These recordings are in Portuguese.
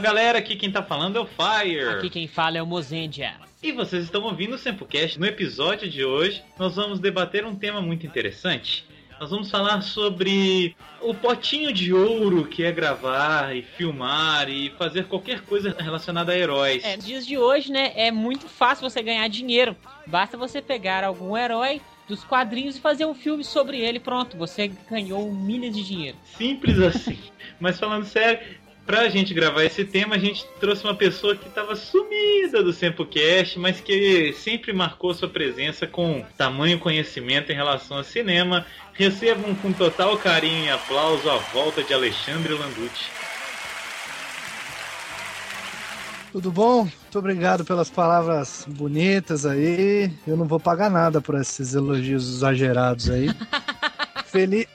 Fala galera, aqui quem tá falando é o Fire. Aqui quem fala é o Mozendia. E vocês estão ouvindo o Sempocast. No episódio de hoje, nós vamos debater um tema muito interessante. Nós vamos falar sobre o potinho de ouro que é gravar e filmar e fazer qualquer coisa relacionada a heróis. É, nos dias de hoje, né, é muito fácil você ganhar dinheiro. Basta você pegar algum herói dos quadrinhos e fazer um filme sobre ele, pronto, você ganhou milhas de dinheiro. Simples assim. Mas falando sério, pra gente gravar esse tema, a gente trouxe uma pessoa que estava sumida do Sempocast, mas que sempre marcou sua presença com tamanho conhecimento em relação ao cinema. Recebam com total carinho e aplauso a volta de Alexandre Landucci. Tudo bom? Muito obrigado pelas palavras bonitas aí. Eu não vou pagar nada por esses elogios exagerados aí. Feliz.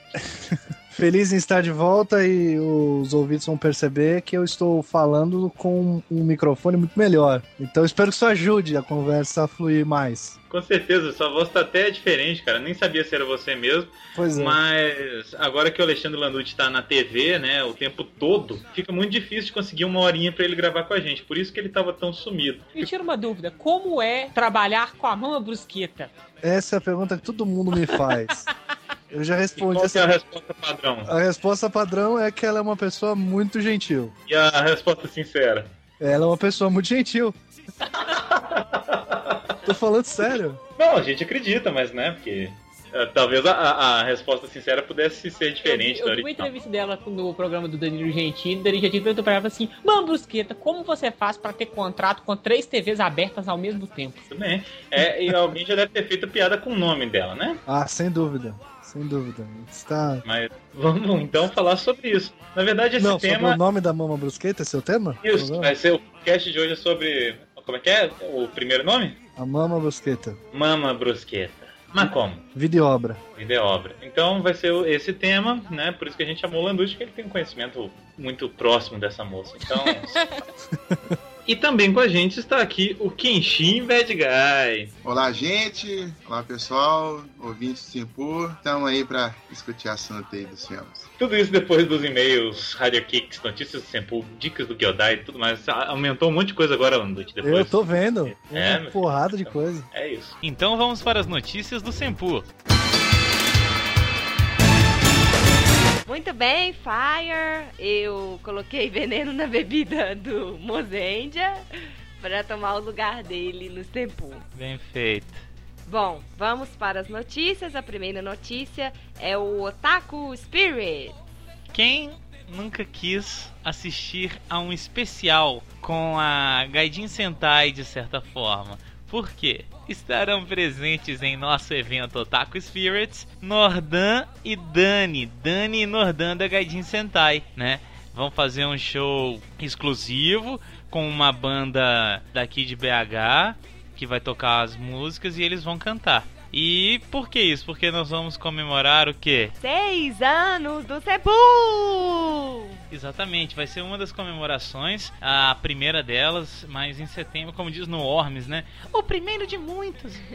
Feliz em estar de volta e os ouvintes vão perceber que eu estou falando com um microfone muito melhor. Então espero que isso ajude a conversa a fluir mais. Com certeza, sua voz tá até diferente, cara. Nem sabia se era você mesmo. Pois é. Mas agora que o Alexandre Landucci tá na TV, né, o tempo todo, fica muito difícil de conseguir uma horinha para ele gravar com a gente. Por isso que ele tava tão sumido. Me tira uma dúvida, como é trabalhar com a mama brusqueta? Essa é a pergunta que todo mundo me faz. Eu já respondi E qual que essa. é a resposta padrão? A resposta padrão é que ela é uma pessoa muito gentil. E a resposta sincera? Ela é uma pessoa muito gentil. Tô falando sério. Não, a gente acredita, mas né, porque eh, talvez a, a- a resposta sincera pudesse ser diferente eu, eu vi uma entrevista dela no programa do Danilo Gentili. O Danilo Gentili perguntou pra ela assim: Mano, Brusqueta, como você faz pra ter contrato com três TVs abertas ao mesmo tempo? Tudo bem. É, e alguém já deve ter feito piada com o nome dela, né? Ah, sem dúvida. Sem dúvida. Está. Mas vamos então falar sobre isso. Na verdade, esse Não, tema. o nome da Mama Brusqueta, é seu tema? Isso, vai ser o cast de hoje é sobre. Como é que é? O primeiro nome? A Mama Brusqueta. Mama Brusqueta. Mas como? Vida e obra. Vida e obra. Então vai ser esse tema, né? Por isso que a gente chamou o Landucci, que ele tem um conhecimento muito próximo dessa moça. Então. e também com a gente está aqui o Kenshin Bad Guy. Olá, gente. Olá, pessoal. Ouvintes do Simpur. Estamos aí para discutir assunto aí dos filmes. Tudo isso depois dos e-mails, Radio Kicks, notícias do Sempu, dicas do Gyodai e tudo mais. Aumentou um monte de coisa agora, Landucci. Depois. Eu tô vendo. É, uma porrada de coisa. É isso. Então vamos para as notícias do Sempu. Muito bem, Fire. Eu coloquei veneno na bebida do Mozendia para tomar o lugar dele no Sempu. Bem feito. Bom, vamos para as notícias. A primeira notícia é o Otaku Spirit. Quem nunca quis assistir a um especial com a Gaijin Sentai de certa forma? Por quê? Estarão presentes em nosso evento Otaku Spirits Nordan e Dani. Dani e Nordan da Gaijin Sentai, né? Vão fazer um show exclusivo com uma banda daqui de BH que vai tocar as músicas e eles vão cantar. E por que isso? Porque nós vamos comemorar o quê? Seis anos do Sempu! Exatamente, vai ser uma das comemorações, a primeira delas, mas em setembro, como diz no Ormes, né? O primeiro de muitos.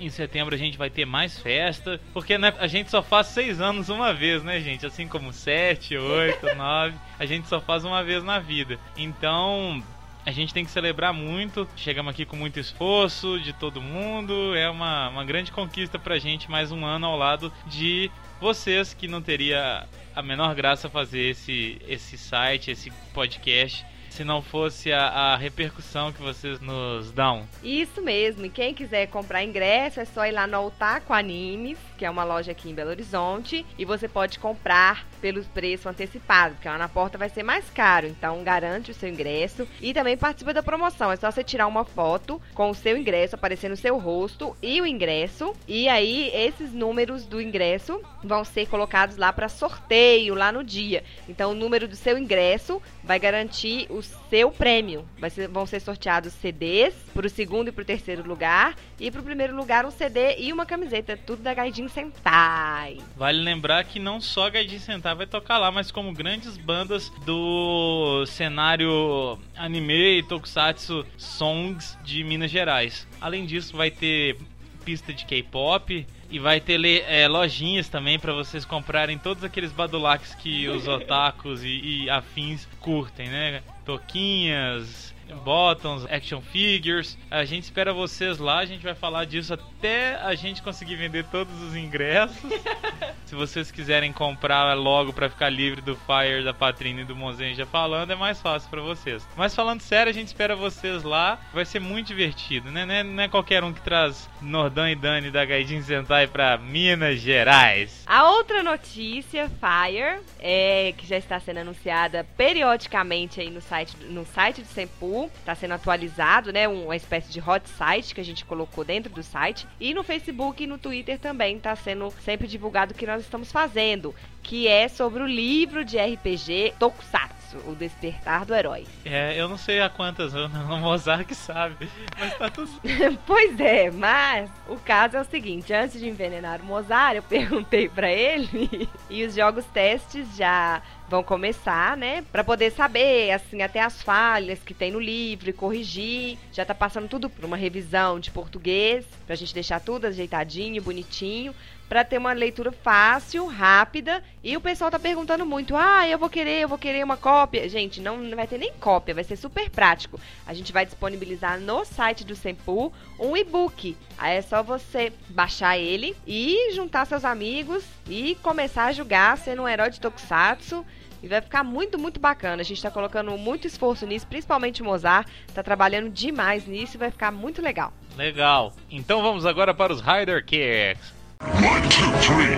Em setembro a gente vai ter mais festa, porque né, a gente só faz seis anos uma vez, né, gente? Assim como sete, oito, nove, a gente só faz uma vez na vida. Então a gente tem que celebrar muito. Chegamos aqui com muito esforço de todo mundo. É uma, uma grande conquista pra gente mais um ano ao lado de vocês que não teria a menor graça fazer esse, esse site, esse podcast, se não fosse a, a repercussão que vocês nos dão. Isso mesmo, e quem quiser comprar ingresso é só ir lá no Otaku Animes, que é uma loja aqui em Belo Horizonte, e você pode comprar pelo preço antecipado, porque lá na porta vai ser mais caro, então garante o seu ingresso e também participa da promoção. É só você tirar uma foto com o seu ingresso aparecendo o seu rosto e o ingresso, e aí esses números do ingresso vão ser colocados lá para sorteio lá no dia. Então o número do seu ingresso vai garantir o seu prêmio. Ser- vão ser sorteados CDs para o segundo e para o terceiro lugar e para o primeiro lugar um CD e uma camiseta, tudo da Gaijin Sentai. Vale lembrar que não só Gaijin Sentai vai tocar lá, mas como grandes bandas do cenário anime e tokusatsu songs de Minas Gerais. Além disso, vai ter pista de K-pop, E vai ter é, lojinhas também pra vocês comprarem todos aqueles badulaques que os otakus e, e afins curtem, né? Toquinhas, bottoms, action figures. A gente espera vocês lá, a gente vai falar disso até a gente conseguir vender todos os ingressos. Se vocês quiserem comprar logo pra ficar livre do Fire, da Patrina e do Monzen já falando, é mais fácil pra vocês. Mas falando sério, a gente espera vocês lá. Vai ser muito divertido, né? Não é, não é qualquer um que traz Nordão e Dani da Gaijin Sentai pra Minas Gerais. A outra notícia, Fire, é, que já está sendo anunciada periodicamente aí no site, no site do Senpu, está sendo atualizado, né? Uma espécie de hot site que a gente colocou dentro do site. E no Facebook e no Twitter também está sendo sempre divulgado o que nós estamos fazendo, que é sobre o livro de RPG Tokusatsu, O Despertar do Herói. É, eu não sei a quantas, o Mozart que sabe. Mas tá tudo. Pois é, mas o caso é o seguinte: antes de envenenar o Mozart, eu perguntei pra ele e os jogos testes já vão começar, né? Pra poder saber, assim, até as falhas que tem no livro e corrigir. Já tá passando tudo por uma revisão de português, pra gente deixar tudo ajeitadinho, bonitinho. Pra ter uma leitura fácil, rápida. E o pessoal tá perguntando muito: ah, eu vou querer, eu vou querer uma cópia. Gente, não, vai ter nem cópia, vai ser super prático. A gente vai disponibilizar no site do Senpu um e-book. Aí é só você baixar ele e juntar seus amigos e começar a jogar sendo um herói de Tokusatsu. E vai ficar muito, muito bacana. A gente tá colocando muito esforço nisso, principalmente o Mozart. Tá trabalhando demais nisso e vai ficar muito legal. Legal. Então vamos agora para os Rider Kicks. One, two, three.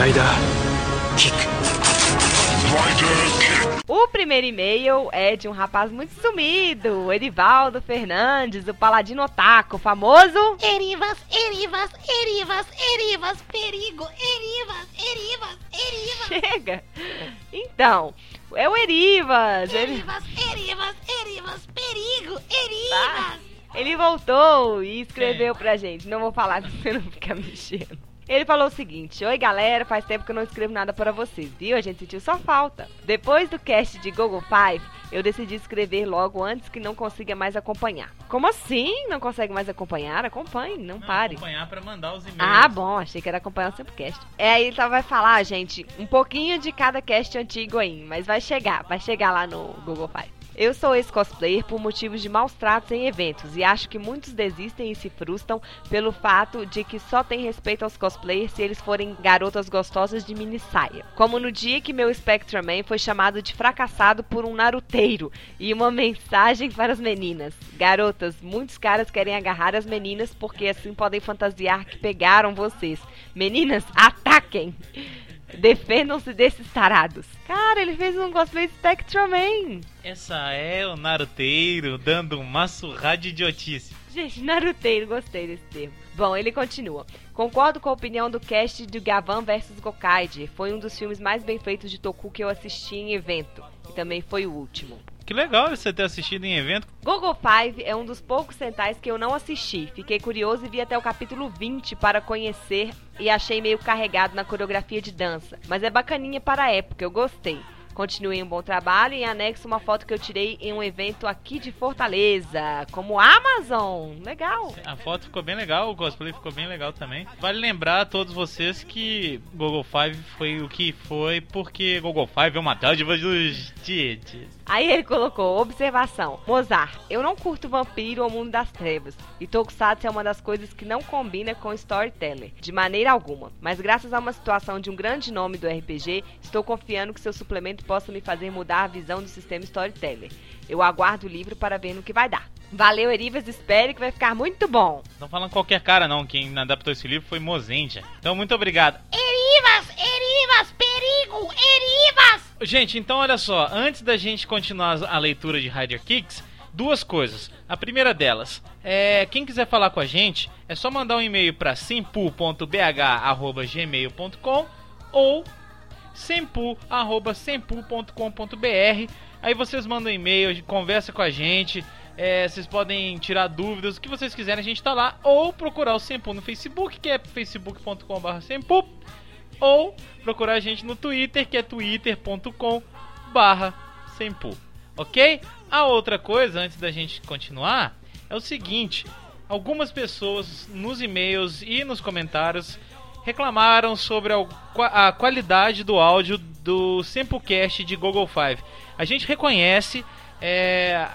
Rider kick. Rider kick. O primeiro e-mail é de um rapaz muito sumido, Erivaldo Fernandes, o Paladino Otaku, famoso. Erivas, Erivas, Erivas, Erivas, perigo, Erivas, Erivas, Erivas, Chega! Então, é o Erivas. Erivas, Erivas, Erivas, perigo, Tá. Ele voltou e escreveu pra gente. Não vou falar pra você não ficar mexendo. Ele falou o seguinte: Oi galera, faz tempo que eu não escrevo nada para vocês, viu? A gente sentiu só falta. Depois do cast de Google Five, eu decidi escrever logo antes que não consiga mais acompanhar. Como assim? Não consegue mais acompanhar? Acompanhe, não, pare. Acompanhar para mandar os e-mails. Ah, bom, achei que era acompanhar o Sempocast. É, aí ele só vai falar, gente, um pouquinho de cada cast antigo aí, mas vai chegar, vai chegar lá no Google Five. Eu sou ex-cosplayer por motivos de maus tratos em eventos e acho que muitos desistem e se frustram pelo fato de que só tem respeito aos cosplayers se eles forem garotas gostosas de mini saia. Como no dia que meu Spectreman foi chamado de fracassado por um naruteiro e uma mensagem para as meninas. Garotas, muitos caras querem agarrar as meninas porque assim podem fantasiar que pegaram vocês. Meninas, ataquem! Defendam-se desses tarados. Cara, ele fez um cosplay Spectreman. Essa é o Naruteiro dando uma surra de idiotice. Gente, Naruteiro, gostei desse termo. Bom, ele continua. Concordo com a opinião do cast de Gavan vs Gokaiger. Foi um dos filmes mais bem feitos de Toku que eu assisti em evento. E também foi o último. Que legal você ter assistido em evento. Gogo Five é um dos poucos centais que eu não assisti. Fiquei curioso e vi até o capítulo 20 para conhecer e achei meio carregado na coreografia de dança. Mas é bacaninha para a época, eu gostei. Continuei um bom trabalho e anexo uma foto que eu tirei em um evento aqui de Fortaleza, como Amazon. Legal. A foto ficou bem legal, o cosplay ficou bem legal também. Vale lembrar a todos vocês que Google Five foi o que foi porque Google Five é uma dádiva dos tits. Aí ele colocou, observação, Mozart, eu não curto vampiro ou mundo das trevas, e Tokusatsu é uma das coisas que não combina com storyteller, de maneira alguma, mas graças a uma situação de um grande nome do RPG, estou confiando que seu suplemento possa me fazer mudar a visão do sistema storyteller. Eu aguardo o livro para ver no que vai dar. Valeu, Erivas, espere que vai ficar muito bom. Não falando qualquer cara não, quem adaptou esse livro foi Mozendia. Então muito obrigado. Erivas, Erivas, perigo, Erivas. Gente, então olha só, antes da gente continuar a leitura de Rider Kicks, duas coisas. A primeira delas, é quem quiser falar com a gente, é só mandar um e-mail para simpu.bh@gmail.com ou sempu@sempu.com.br. Aí vocês mandam um e-mail, conversa com a gente. É, vocês podem tirar dúvidas, o que vocês quiserem, a gente tá lá. Ou procurar o Sempu no Facebook, que é facebook.com.br Sempu. Ou procurar a gente no Twitter, que é twitter.com barra. Ok? A outra coisa, antes da gente continuar, é o seguinte. algumas pessoas nos e-mails e nos comentários reclamaram sobre a, qualidade do áudio do Samplecast de Google Five. A gente reconhece, é,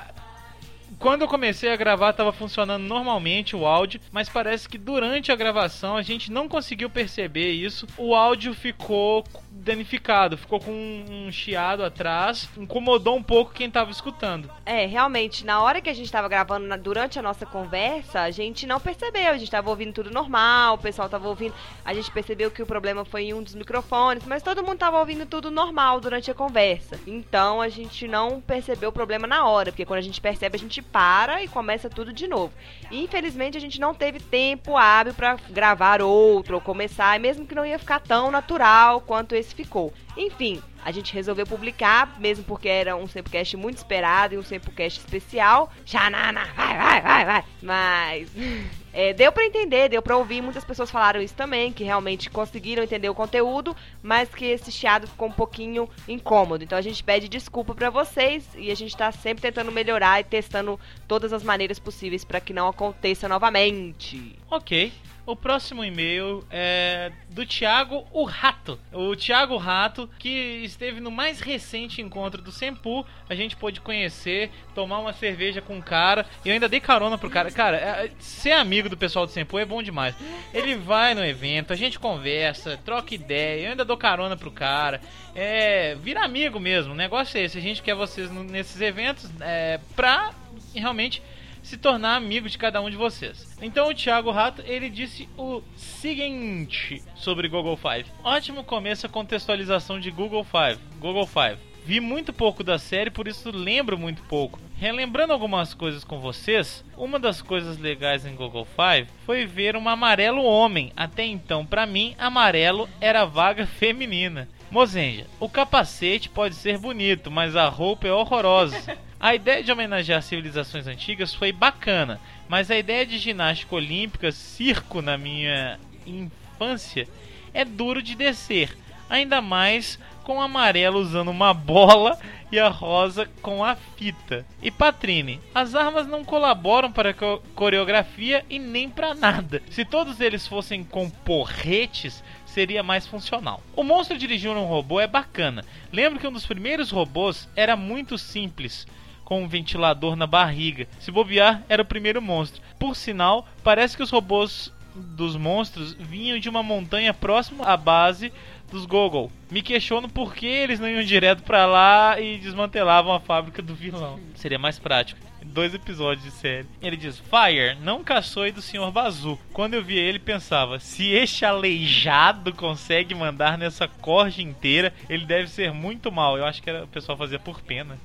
quando eu comecei a gravar estava funcionando normalmente o áudio, mas parece que durante a gravação a gente não conseguiu perceber isso. O áudio ficou danificado, ficou com um chiado atrás, incomodou um pouco quem estava escutando. É, realmente, na hora que a gente estava gravando, na- durante a nossa conversa, a gente não percebeu. A gente estava ouvindo tudo normal, o pessoal estava ouvindo. A gente percebeu que o problema foi em um dos microfones, mas todo mundo estava ouvindo tudo normal durante a conversa. Então a gente não percebeu o problema na hora, porque quando a gente percebe, a gente para e começa tudo de novo. Infelizmente, a gente não teve tempo hábil para gravar outro ou começar, mesmo que não ia ficar tão natural quanto esse ficou. Enfim, a gente resolveu publicar, mesmo porque era um Sempocast muito esperado e um Sempocast especial. Xanana, vai, vai, vai, vai. Mas é, deu pra entender, deu pra ouvir. Muitas pessoas falaram isso também, que realmente conseguiram entender o conteúdo, mas que esse chiado ficou um pouquinho incômodo. Então a gente pede desculpa pra vocês e a gente tá sempre tentando melhorar e testando todas as maneiras possíveis pra que não aconteça novamente. Ok. O próximo e-mail é do Thiago o Rato. O Thiago Rato, que esteve no mais recente encontro do Sempu. A gente pôde conhecer, tomar uma cerveja com o cara. Eu ainda dei carona pro cara. Cara, é- ser amigo do pessoal do Sempu é bom demais. Ele vai no evento, a gente conversa, troca ideia. Eu ainda dou carona pro cara. É, vira amigo mesmo. O negócio é esse. A gente quer vocês nesses eventos é, pra realmente se tornar amigo de cada um de vocês. Então o Thiago Rato, ele disse o seguinte sobre Google Five. Ótimo começo a contextualização de Google Five. Google Five. Vi muito pouco da série, por isso lembro muito pouco. Relembrando algumas coisas com vocês, uma das coisas legais em Google Five foi ver um amarelo homem. Até então, pra mim, amarelo era vaga feminina. Mozenja, o capacete pode ser bonito, mas a roupa é horrorosa. A ideia de homenagear civilizações antigas foi bacana, mas a ideia de ginástica olímpica, circo na minha infância, é duro de descer. Ainda mais com o amarelo usando uma bola e a rosa com a fita. E Patrine, as armas não colaboram para a co- coreografia e nem para nada. Se todos eles fossem com porretes, seria mais funcional. O monstro dirigindo um robô é bacana. Lembro que um dos primeiros robôs era muito simples, com um ventilador na barriga. Se bobear, era o primeiro monstro. Por sinal, parece que os robôs dos monstros vinham de uma montanha próxima à base dos Gogol. Me questiono por que eles não iam direto pra lá e desmantelavam a fábrica do vilão. Seria mais prático. Dois episódios de série. Ele diz: Fire não caçou do Sr. Bazu. Quando eu via ele, pensava: se este aleijado consegue mandar nessa corja inteira, ele deve ser muito mal. Eu acho que era, o pessoal fazia por pena.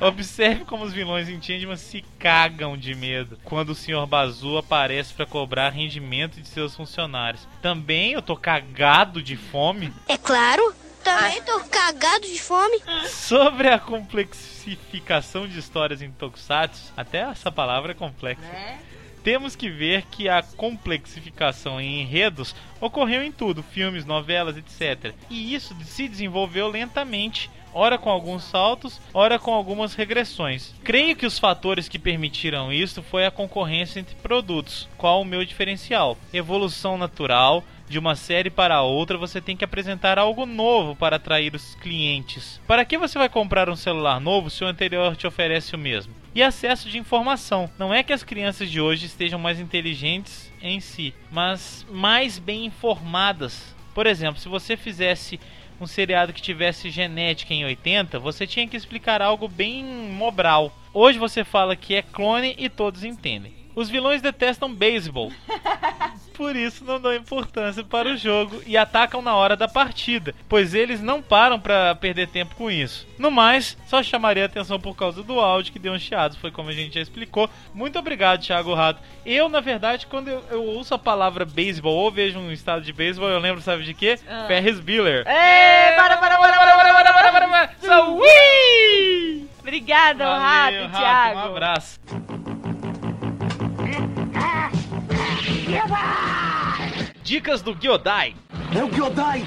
Observe como os vilões em Changeman se cagam de medo quando o Sr. Bazu aparece para cobrar rendimento de seus funcionários. Também eu tô cagado de fome. É claro. Também tô cagado de fome. Sobre a complexificação de histórias em Tokusatsu, até essa palavra é complexa. Temos que ver que a complexificação em enredos ocorreu em tudo, filmes, novelas, etc. E isso se desenvolveu lentamente, ora com alguns saltos, ora com algumas regressões. Creio que os fatores que permitiram isso foi a concorrência entre produtos, qual o meu diferencial. Evolução natural, de uma série para outra, você tem que apresentar algo novo para atrair os clientes. Para que você vai comprar um celular novo se o anterior te oferece o mesmo? E acesso de informação. Não é que as crianças de hoje estejam mais inteligentes em si, mas mais bem informadas. Por exemplo, se você fizesse um seriado que tivesse genética em 80, você tinha que explicar algo bem mobral. Hoje você fala que é clone e todos entendem. Os vilões detestam beisebol. Por isso não dão importância para o jogo e atacam na hora da partida, pois eles não param para perder tempo com isso. No mais, só chamaria atenção por causa do áudio que deu um chiado, foi como a gente já explicou. Muito obrigado, Thiago Rato. Eu, na verdade, quando eu, eu ouço a palavra beisebol ou vejo um estado de beisebol, eu lembro, sabe de quê? Ah. Ferris Bueller. Ê, para, para, para, para, para, para, para, para, para. So! Obrigada, Valeu, Rato, Rato, Thiago. Um abraço. Dicas do Gyodai. É o Gyodai!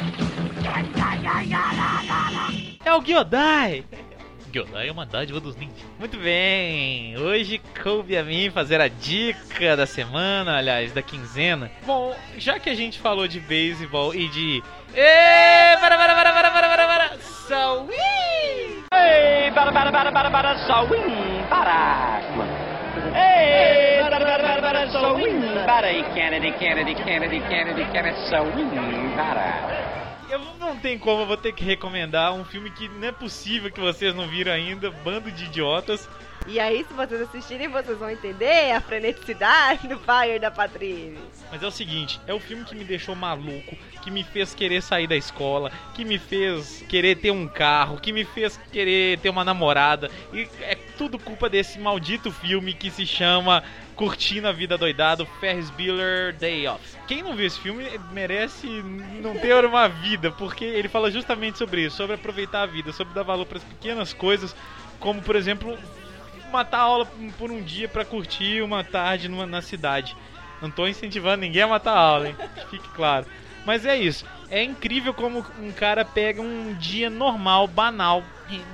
É o Gyodai! Gyodai é uma dádiva dos ninjas. Muito bem, hoje coube a mim fazer a dica da semana, aliás, da quinzena. Bom, já que a gente falou de beisebol e de. Ê, para, para, para, para, para, para, para! Ei, para, para, para, para, para, Sawin, para. Para. E Kennedy, Kennedy, Kennedy, Kennedy, Kennedy, para. Eu não tem como, eu vou ter que recomendar um filme que não é possível que vocês não viram ainda, Bando de Idiotas. E aí, se vocês assistirem, vocês vão entender a freneticidade do Fire da Patrine. Mas é o seguinte, é o filme que me deixou maluco, que me fez querer sair da escola, que me fez querer ter um carro, que me fez querer ter uma namorada. E é tudo culpa desse maldito filme que se chama Curtindo a Vida Doidado, Ferris Bueller Day Off. Quem não viu esse filme merece não ter uma vida, porque ele fala justamente sobre isso, sobre aproveitar a vida, sobre dar valor para as pequenas coisas, como por exemplo matar a aula por um dia pra curtir uma tarde numa, na cidade. Não tô incentivando ninguém a matar a aula, hein? Que fique claro. Mas é isso. É incrível como um cara pega um dia normal, banal,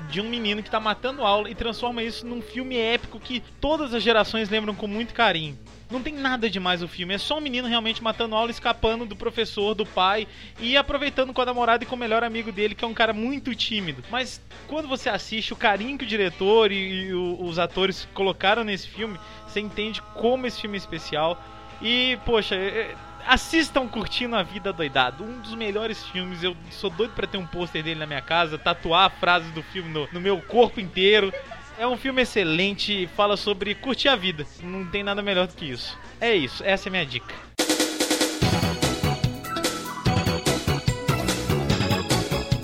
de um menino que tá matando aula e transforma isso num filme épico que todas as gerações lembram com muito carinho. Não tem nada demais o filme, é só um menino realmente matando aula, escapando do professor, do pai e aproveitando com a namorada e com o melhor amigo dele, que é um cara muito tímido. Mas quando você assiste o carinho que o diretor e, e o, os atores colocaram nesse filme, você entende como esse filme é especial. E, poxa, é, assistam Curtindo a Vida Doidado, um dos melhores filmes. Eu sou doido pra ter um pôster dele na minha casa, tatuar a frase do filme no, no meu corpo inteiro. É um filme excelente, fala sobre curtir a vida. Não tem nada melhor do que isso. É isso, essa é a minha dica.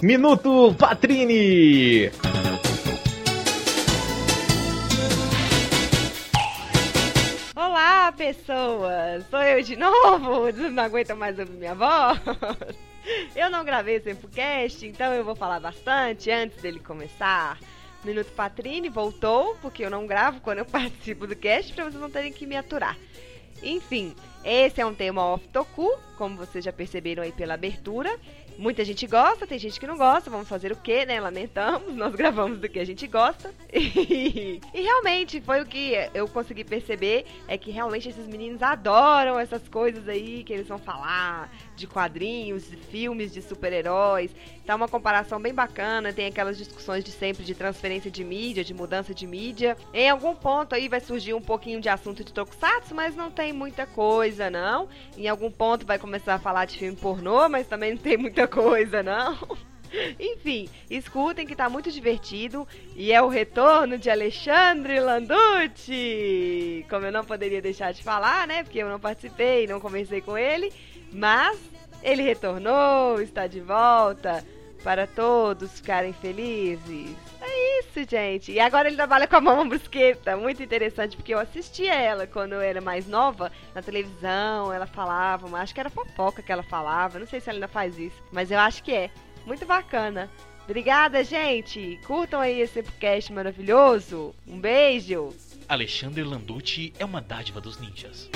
Minuto Patrini! Olá, pessoas! Sou eu de novo! Não aguento mais ouvir minha voz? Eu não gravei esse podcast, então eu vou falar bastante antes dele começar. Minuto Patrini voltou, porque eu não gravo quando eu participo do cast, para vocês não terem que me aturar. Enfim, esse é um tema off-toku, como vocês já perceberam aí pela abertura. Muita gente gosta, tem gente que não gosta. Vamos fazer o que, né? Lamentamos, nós gravamos do que a gente gosta. E, e, realmente foi o que eu consegui perceber: é que realmente esses meninos adoram essas coisas aí que eles vão falar de quadrinhos, de filmes de super-heróis. Tá uma comparação bem bacana. Tem aquelas discussões de sempre de transferência de mídia, de mudança de mídia. Em algum ponto aí vai surgir um pouquinho de assunto de Tokusatsu, mas não tem muita coisa, não. Em algum ponto vai começar a falar de filme pornô, mas também não tem muita coisa, não. Enfim, escutem que tá muito divertido e é o retorno de Alexandre Landucci. Como eu não poderia deixar de falar, né? Porque eu não participei, não conversei com ele, mas ele retornou, está de volta para todos ficarem felizes. É isso, gente. E agora ele trabalha com a Mama Brusqueta. Muito interessante, porque eu assistia ela quando eu era mais nova, na televisão, ela falava, mas acho que era fofoca que ela falava. Não sei se ela ainda faz isso, mas eu acho que é. Muito bacana. Obrigada, gente. Curtam aí esse podcast maravilhoso. Um beijo. Alexandre Landucci é uma dádiva dos ninjas.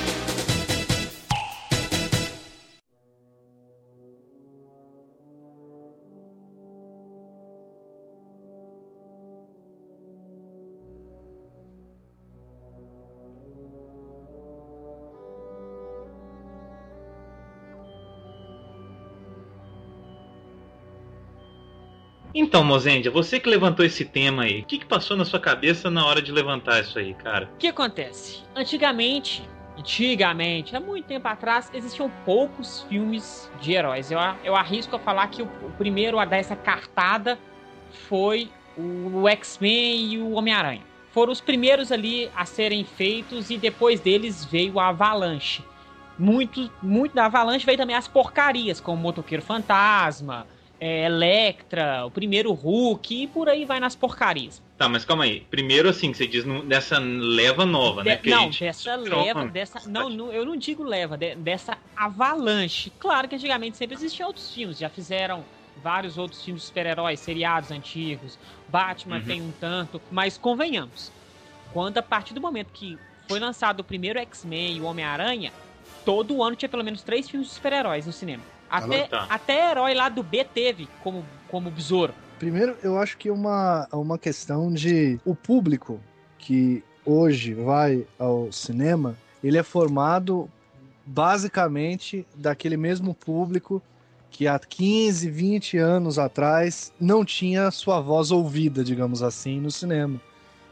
Então, Mozendia, você que levantou esse tema aí, o que, que passou na sua cabeça na hora de levantar isso aí, cara? O que acontece? Antigamente, antigamente, há muito tempo atrás, existiam poucos filmes de heróis. Eu, eu arrisco a falar que o, o primeiro a dar essa cartada foi o, o X-Men e o Homem-Aranha. Foram os primeiros ali a serem feitos e depois deles veio a Avalanche. Muito, muito da Avalanche veio também as porcarias, como Motoqueiro Fantasma, é, Electra, o primeiro Hulk e por aí vai nas porcarias. Tá, mas calma aí. Primeiro, assim, você diz dessa leva nova, né? De, não, dessa leva, dessa. Não, não, eu não digo leva, de, dessa avalanche. Claro que antigamente sempre existiam outros filmes, já fizeram vários outros filmes de super-heróis, seriados antigos. Batman uhum. tem um tanto, mas convenhamos. Quando a partir do momento que foi lançado o primeiro X-Men e o Homem-Aranha, todo ano tinha pelo menos três filmes de super-heróis no cinema. Até, tá. até herói lá do B teve como, como besouro. Primeiro, eu acho que é uma, uma questão de o público que hoje vai ao cinema, ele é formado basicamente daquele mesmo público que há 15, 20 anos atrás não tinha sua voz ouvida, digamos assim, no cinema.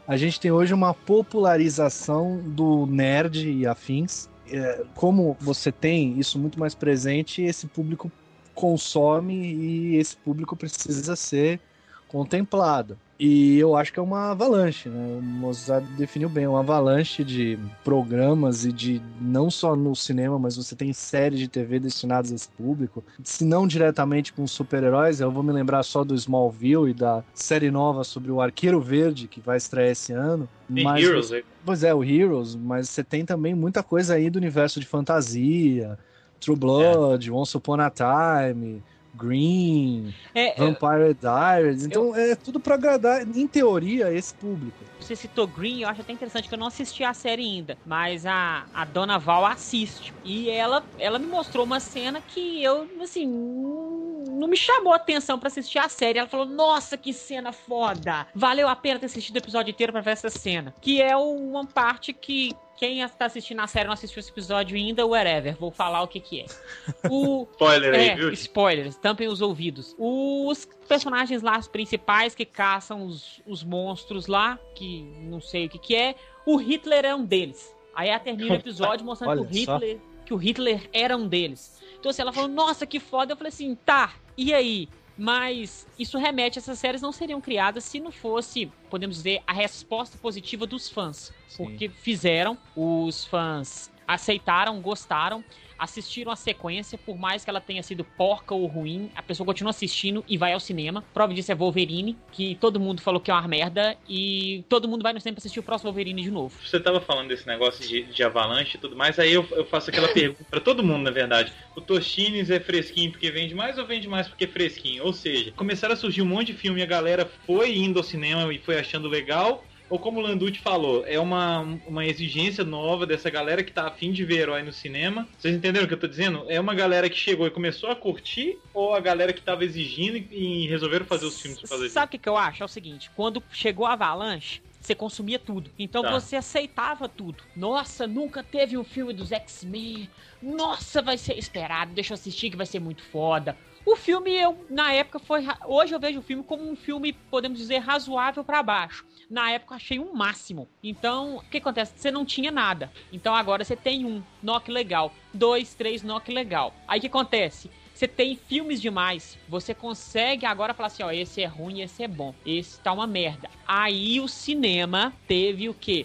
A gente tem hoje uma popularização do nerd e afins. É, como você tem isso muito mais presente, esse público consome e esse público precisa ser contemplado. E eu acho que é uma avalanche, né? O Mozart definiu bem, uma avalanche de programas e de não só no cinema, mas você tem séries de TV destinadas a esse público. Se não diretamente com super-heróis, eu vou me lembrar só do Smallville e da série nova sobre o Arqueiro Verde, que vai estrear esse ano. Tem mas Heroes, aí. Pois é, o Heroes, mas você tem também muita coisa aí do universo de fantasia, True Blood, Once Upon a Time, Green, É, é, Vampire Diaries. Então é tudo pra agradar, em teoria, esse público. você citou Green, eu acho até interessante que eu não assisti a série ainda, mas a, a Dona Val assiste. E ela, ela me mostrou uma cena que eu, assim, não não me chamou a atenção pra assistir a série. Ela falou: Nossa, que cena foda! Valeu a pena ter assistido o episódio inteiro pra ver essa cena. Que é uma parte que. Quem está assistindo a série não assistiu esse episódio ainda, whatever. Vou falar o que que é. O, Spoiler aí, é, viu? spoilers, tampem os ouvidos. Os personagens lá, os principais que caçam os, os monstros lá, que não sei o que que é, o Hitler é um deles. Aí ela termina o episódio mostrando que o só. Hitler, que o Hitler era um deles. Então assim, ela falou, nossa, que foda. Eu falei assim, tá, e aí? Mas isso remete, essas séries não seriam criadas se não fosse, podemos dizer, a resposta positiva dos fãs. Porque fizeram, os fãs aceitaram, gostaram, assistiram a sequência, por mais que ela tenha sido porca ou ruim, a pessoa continua assistindo e vai ao cinema. Prova disso é Wolverine, que todo mundo falou que é uma merda, e todo mundo vai no cinema assistir o próximo Wolverine de novo. Você tava falando desse negócio de, de avalanche e tudo mais, aí eu, eu faço aquela pergunta pra todo mundo, na verdade. O Toshines é fresquinho porque vende mais ou vende mais porque é fresquinho? Ou seja, começaram a surgir um monte de filme e a galera foi indo ao cinema e foi achando legal. Ou como o Landucci falou, é uma, uma exigência nova dessa galera que tá afim de ver herói no cinema. Vocês entenderam o que eu tô dizendo? É uma galera que chegou e começou a curtir, ou a galera que tava exigindo e, e resolveram fazer os filmes causa disso? Sabe o que, que eu acho? É o seguinte, quando chegou a Avalanche, você consumia tudo. Então Tá. você aceitava tudo. Nossa, nunca teve um filme dos X-Men. Nossa, vai ser esperado. Deixa eu assistir que vai ser muito foda. O filme, eu, na época, foi. Hoje eu vejo o filme como um filme, podemos dizer, razoável pra baixo. Na época eu achei um máximo. Então, o que acontece? Você não tinha nada. Então agora você tem um knock legal. Dois, três knock legal. Aí o que acontece? Você tem filmes demais. Você consegue agora falar assim, ó, esse é ruim, esse é bom. Esse tá uma merda. Aí o cinema teve o quê?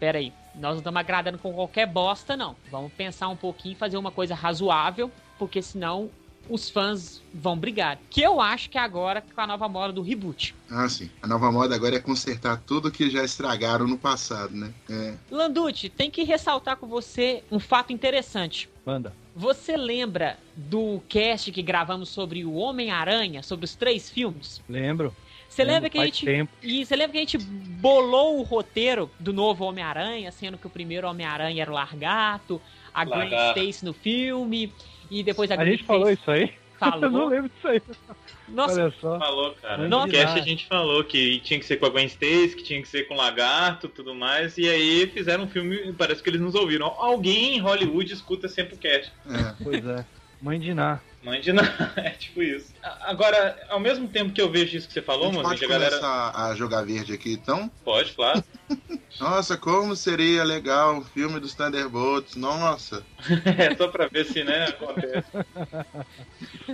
Pera aí, nós não estamos agradando com qualquer bosta, não. Vamos pensar um pouquinho fazer uma coisa razoável, porque senão os fãs vão brigar. Que eu acho que é agora com a nova moda do reboot. Ah, sim. A nova moda agora é consertar tudo que já estragaram no passado, né? É. Landucci, tem que ressaltar com você um fato interessante. Manda. Você lembra do cast que gravamos sobre o Homem-Aranha, sobre os três filmes? Lembro. Você Lembro, lembra que a gente. tempo. E você lembra que a gente bolou o roteiro do novo Homem-Aranha, sendo que o primeiro Homem-Aranha era o Largato, a Gwen. Stacy no filme, e depois a, A gente falou Stacy isso aí? falou. Eu não lembro disso aí. Nossa, Olha só. Falou, cara. Nossa. No cast a gente falou que tinha que ser com a Gwen Stacy, que tinha que ser com o Lagarto tudo mais. E aí fizeram um filme, parece que eles nos ouviram. Alguém em Hollywood escuta sempre o cast. É. Pois é. Mãe de Ná. Mãe de nada, é tipo isso. A- Agora, ao mesmo tempo que eu vejo isso que você A falou, gente mano, pode a galera. começar a jogar verde aqui, então? Pode, claro. Nossa, como seria legal um filme dos Thunderbolts. Nossa. É só pra ver se, né, acontece.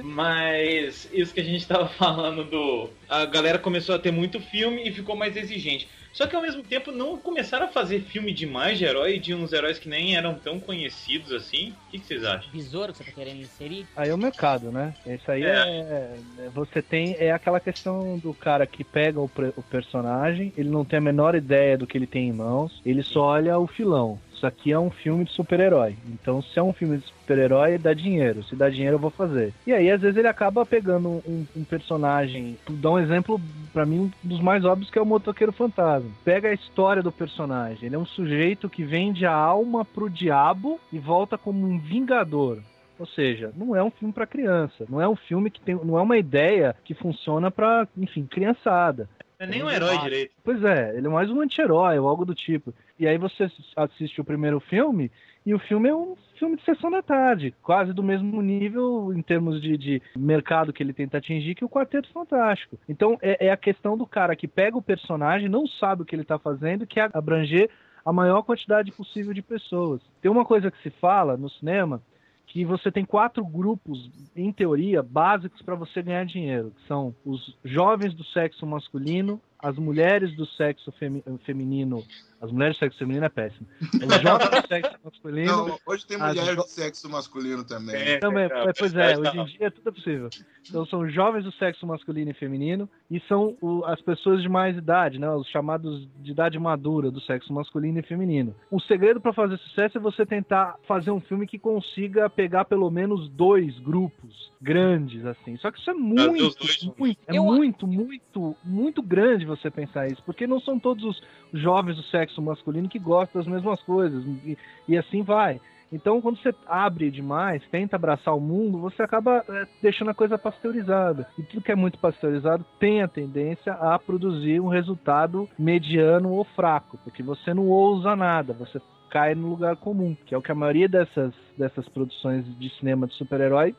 Mas isso que a gente tava falando do. A galera começou a ter muito filme e ficou mais exigente. Só que ao mesmo tempo não começaram a fazer filme demais de herói, de uns heróis que nem eram tão conhecidos assim. O que, que vocês acham? besouro que você tá querendo inserir? Aí é o mercado, né? Isso aí É. é. é- Você tem. É aquela questão do cara que pega o, o personagem, ele não tem a menor ideia do que ele tem em mãos, ele só olha o filão. Isso aqui é um filme de super-herói. Então, se é um filme de super-herói, dá dinheiro. Se dá dinheiro, eu vou fazer. E aí, às vezes, ele acaba pegando um, um personagem. Dá um exemplo, pra mim, um dos mais óbvios, que é o Motoqueiro Fantasma. Pega a história do personagem. Ele é um sujeito que vende a alma pro diabo e volta como um vingador. Ou seja, não é um filme para criança, não é um filme que tem, não é uma ideia que funciona para, enfim, criançada. Não é nem um herói direito. Pois é, ele é mais um anti-herói ou algo do tipo. E aí você assiste o primeiro filme e o filme é um filme de sessão da tarde, quase do mesmo nível em termos de, de mercado que ele tenta atingir que o Quarteto Fantástico. Então é, é a questão do cara que pega o personagem, não sabe o que ele está fazendo, que é abranger a maior quantidade possível de pessoas. Tem uma coisa que se fala no cinema que você tem quatro grupos, em teoria, básicos para você ganhar dinheiro, que são os jovens do sexo masculino, as mulheres do sexo femi feminino. As mulheres do sexo feminino é péssimo. Os jovens do sexo masculino. Não, hoje tem as mulheres jo- do sexo masculino também. É, Também, é, pois é, hoje em dia tudo é possível. Então são jovens do sexo masculino e feminino e são o- as pessoas de mais idade, né, os chamados de idade madura do sexo masculino e feminino. O segredo para fazer sucesso é você tentar fazer um filme que consiga pegar pelo menos dois grupos grandes assim. Só que isso é muito, muito é Eu- muito, muito, muito grande você pensar isso, porque não são todos os jovens do sexo masculino que gostam das mesmas coisas e, e assim vai. Então, quando você abre demais, tenta abraçar o mundo, você acaba é, deixando a coisa pasteurizada. E tudo que é muito pasteurizado tem a tendência a produzir um resultado mediano ou fraco, porque você não ousa nada, você cai no lugar comum, que é o que a maioria dessas, dessas produções de cinema de super-herói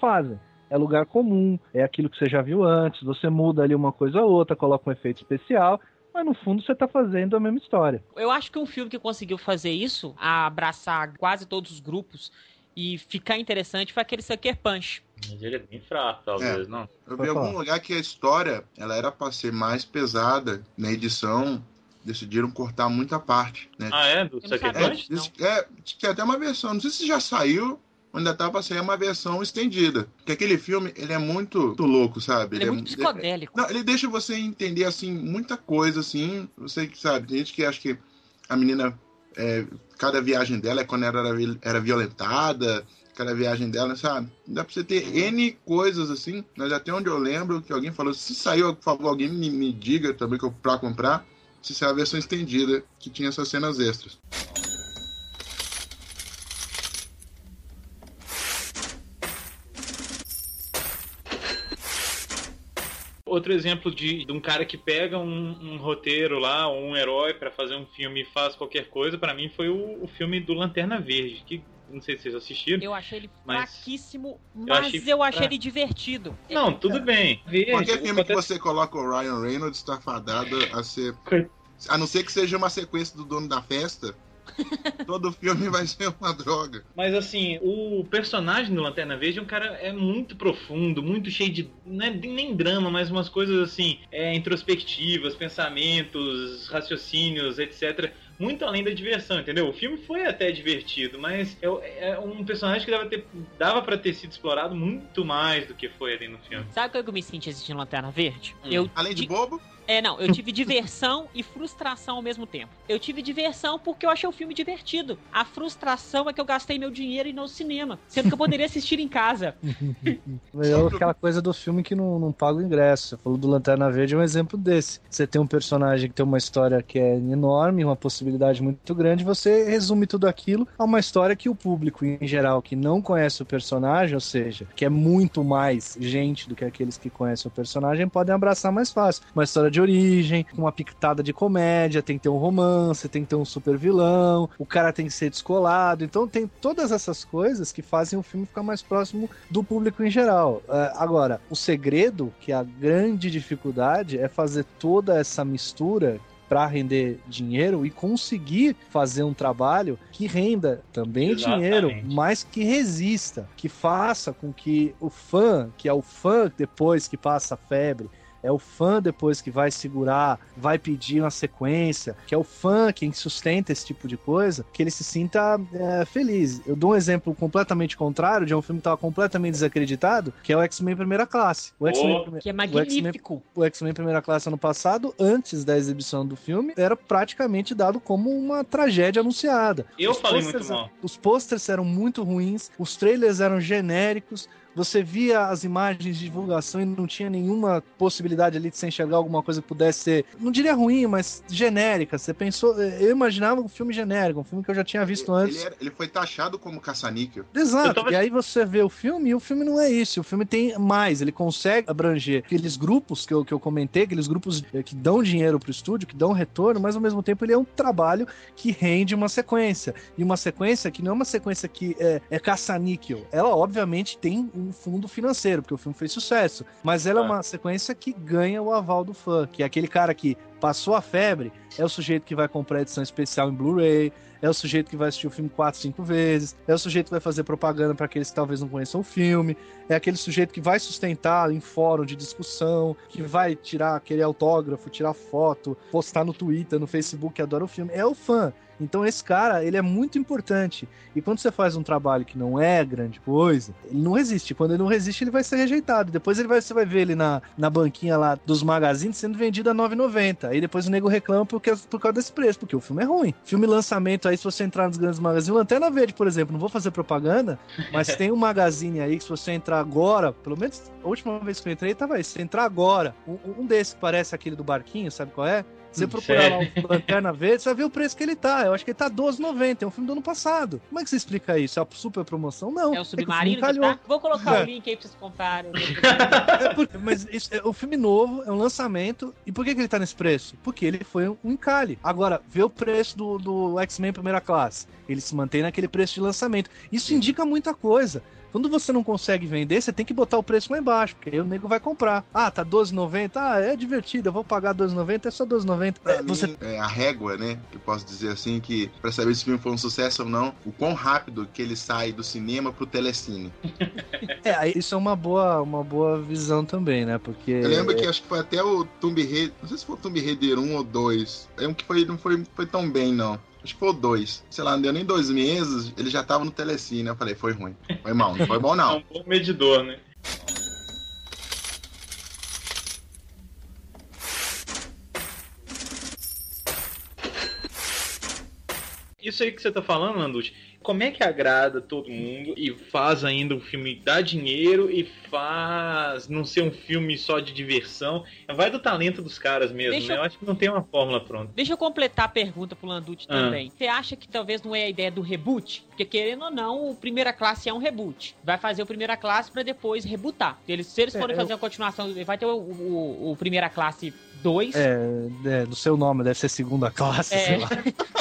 fazem. É lugar comum, é aquilo que você já viu antes, você muda ali uma coisa ou outra, coloca um efeito especial, mas no fundo você está fazendo a mesma história. Eu acho que um filme que conseguiu fazer isso, abraçar quase todos os grupos e ficar interessante, foi aquele Sucker Punch. Mas ele é bem fraco, talvez, não? Eu vi em algum lugar que a história ela era pra ser mais pesada na edição. Decidiram cortar muita parte, né? Ah, é? Do Sucker sabia. Punch? É, que tem até uma versão, não sei se já saiu, ainda tá pra sair uma versão estendida. Porque aquele filme, ele é muito, muito louco, sabe? Ele é muito psicodélico. Não, ele deixa você entender, assim, muita coisa, assim. Você que sabe, tem gente que acha que a menina, é, cada viagem dela é quando ela era, era violentada, cada viagem dela, sabe? Dá pra você ter N coisas, assim. Mas até onde eu lembro que alguém falou, se saiu, por favor, alguém me, me diga também que eu pra comprar. Se saiu a versão estendida, que tinha essas cenas extras. Outro exemplo de, de um cara que pega um, um roteiro lá, ou um herói pra fazer um filme e faz qualquer coisa, pra mim foi o, o filme do Lanterna Verde, que não sei se vocês assistiram. Eu achei ele Mas- fraquíssimo, Eu mas achei eu achei ele divertido. Não, tudo bem. Verde, Qualquer filme que Lanterna- você coloca o Ryan Reynolds está fadado a ser. A não ser que seja uma sequência do dono da festa, todo filme vai ser uma droga. Mas assim, o personagem do Lanterna Verde é um cara é muito profundo, muito cheio de. Não é nem drama, mas umas coisas assim, é, introspectivas, pensamentos, raciocínios, etc. Muito além da diversão, entendeu? O filme foi até divertido, mas é, é um personagem que dava, ter, dava pra ter sido explorado muito mais do que foi ali no filme. Sabe o que eu me senti assistindo Lanterna Verde? Hum. Eu Além de bobo, É, não, eu tive diversão e frustração ao mesmo tempo. Eu tive diversão porque eu achei o filme divertido. A frustração é que eu gastei meu dinheiro e no cinema, sendo que eu poderia assistir em casa. É aquela coisa do filme que não, não paga o ingresso. Você falou do Lanterna Verde, é um exemplo desse. Você tem um personagem que tem uma história que é enorme, uma possibilidade muito grande, você resume tudo aquilo a uma história que o público, em geral, que não conhece o personagem, ou seja, que é muito mais gente do que aqueles que conhecem o personagem, podem abraçar mais fácil. Uma história de origem, com uma pitada de comédia, tem que ter um romance, tem que ter um super vilão, o cara tem que ser descolado. Então tem todas essas coisas que fazem o filme ficar mais próximo do público em geral. É, agora, o segredo, que é a grande dificuldade, é fazer toda essa mistura para render dinheiro e conseguir fazer um trabalho que renda também Exatamente. dinheiro, mas que resista, que faça com que o fã, que é o fã depois que passa a febre, é o fã depois que vai segurar, vai pedir uma sequência, que é o fã quem sustenta esse tipo de coisa, que ele se sinta é, feliz. Eu dou um exemplo completamente contrário de um filme que estava completamente desacreditado, que é o X-Men Primeira Classe. O X-Men Oh. Prime- Que é o X-Men magnífico. o X-Men Primeira Classe ano passado, antes da exibição do filme, era praticamente dado como uma tragédia anunciada. Eu Os falei posters- muito mal. Os posters eram muito ruins, os trailers eram genéricos, você via as imagens de divulgação e não tinha nenhuma possibilidade ali de você enxergar alguma coisa que pudesse ser, não diria ruim, mas genérica. Você pensou, eu imaginava um filme genérico, um filme que eu já tinha visto antes. Ele, era- ele foi taxado como caça-níquel. Exato, tava- e aí você vê o filme e o filme não é isso. O filme tem mais, ele consegue abranger aqueles grupos que eu, que eu comentei, aqueles grupos eh, que dão dinheiro pro estúdio, que dão retorno, mas ao mesmo tempo ele é um trabalho que rende uma sequência. E uma sequência que não é uma sequência que é, é caça-níquel. Ela, obviamente, tem um fundo financeiro, porque o filme fez sucesso. Mas ela é Ah. uma sequência que ganha o aval do fã, que é aquele cara que passou a febre, é o sujeito que vai comprar edição especial em Blu-ray, é o sujeito que vai assistir o filme quatro, cinco vezes, é o sujeito que vai fazer propaganda para aqueles que talvez não conheçam o filme, é aquele sujeito que vai sustentar em fórum de discussão, que vai tirar aquele autógrafo, tirar foto, postar no Twitter, no Facebook que adora o filme. É o fã. Então esse cara, ele é muito importante. E quando você faz um trabalho que não é grande coisa, ele não resiste. Quando ele não resiste, ele vai ser rejeitado. Depois ele vai, você vai ver ele na, na banquinha lá dos magazines sendo vendido a 9,90. Aí depois o nego reclama porque, por causa desse preço, porque o filme é ruim. Filme lançamento aí, se você entrar nos grandes magazines, Lanterna Verde, por exemplo, não vou fazer propaganda, mas tem um magazine aí que se você entrar agora, pelo menos a última vez que eu entrei, tava aí. Se você entrar agora, um, um desse que parece aquele do barquinho, sabe qual é? Se você procurar lá o Lanterna Verde, você vai ver o preço que ele tá. Eu acho que ele tá 12,90. É um filme do ano passado. Como é que você explica isso? É uma super promoção? Não. É o submarino filme que tá. Vou colocar É. o link aí pra vocês comprarem. É por- mas isso, é, o filme novo, é um lançamento. E por que, que ele tá nesse preço? Porque ele foi um encalhe. Agora, vê o preço do, do X-Men primeira classe. Ele se mantém naquele preço de lançamento. Isso indica muita coisa. Quando você não consegue vender, você tem que botar o preço lá embaixo, porque aí o nego vai comprar. Ah, tá 12,90. Ah, é divertido, eu vou pagar 12,90, é só 12,90. Pra É, mim, você é a régua, né? Que eu posso dizer assim, que pra saber se o filme foi um sucesso ou não, o quão rápido que ele sai do cinema pro telecine. É, isso é uma boa, uma boa visão também, né? Porque. Eu lembro que acho que foi até o Tomb Raider, não sei se foi o Tomb Raider 1 ou 2. É um que foi, não foi, foi tão bem, não. Acho que foi 2. Sei lá, não deu nem dois meses, ele já tava no telecine. Eu falei, foi ruim. Foi mal, não foi bom É não. um bom medidor, né? Isso aí que você tá falando, Landucci, como é que agrada todo mundo e faz ainda um filme dar dinheiro e faz não ser um filme só de diversão? Vai do talento dos caras mesmo, Deixa né? eu- Eu acho que não tem uma fórmula pronta. Deixa eu completar a pergunta pro Landucci Ah. também. Você acha que talvez não é a ideia do reboot? Porque querendo ou não, o Primeira Classe é um reboot. Vai fazer o Primeira Classe pra depois rebootar. Eles, se eles É, forem eu- fazer uma continuação, vai ter o, o- o Primeira Classe 2. É, é, no seu nome deve ser segunda classe, É. sei lá.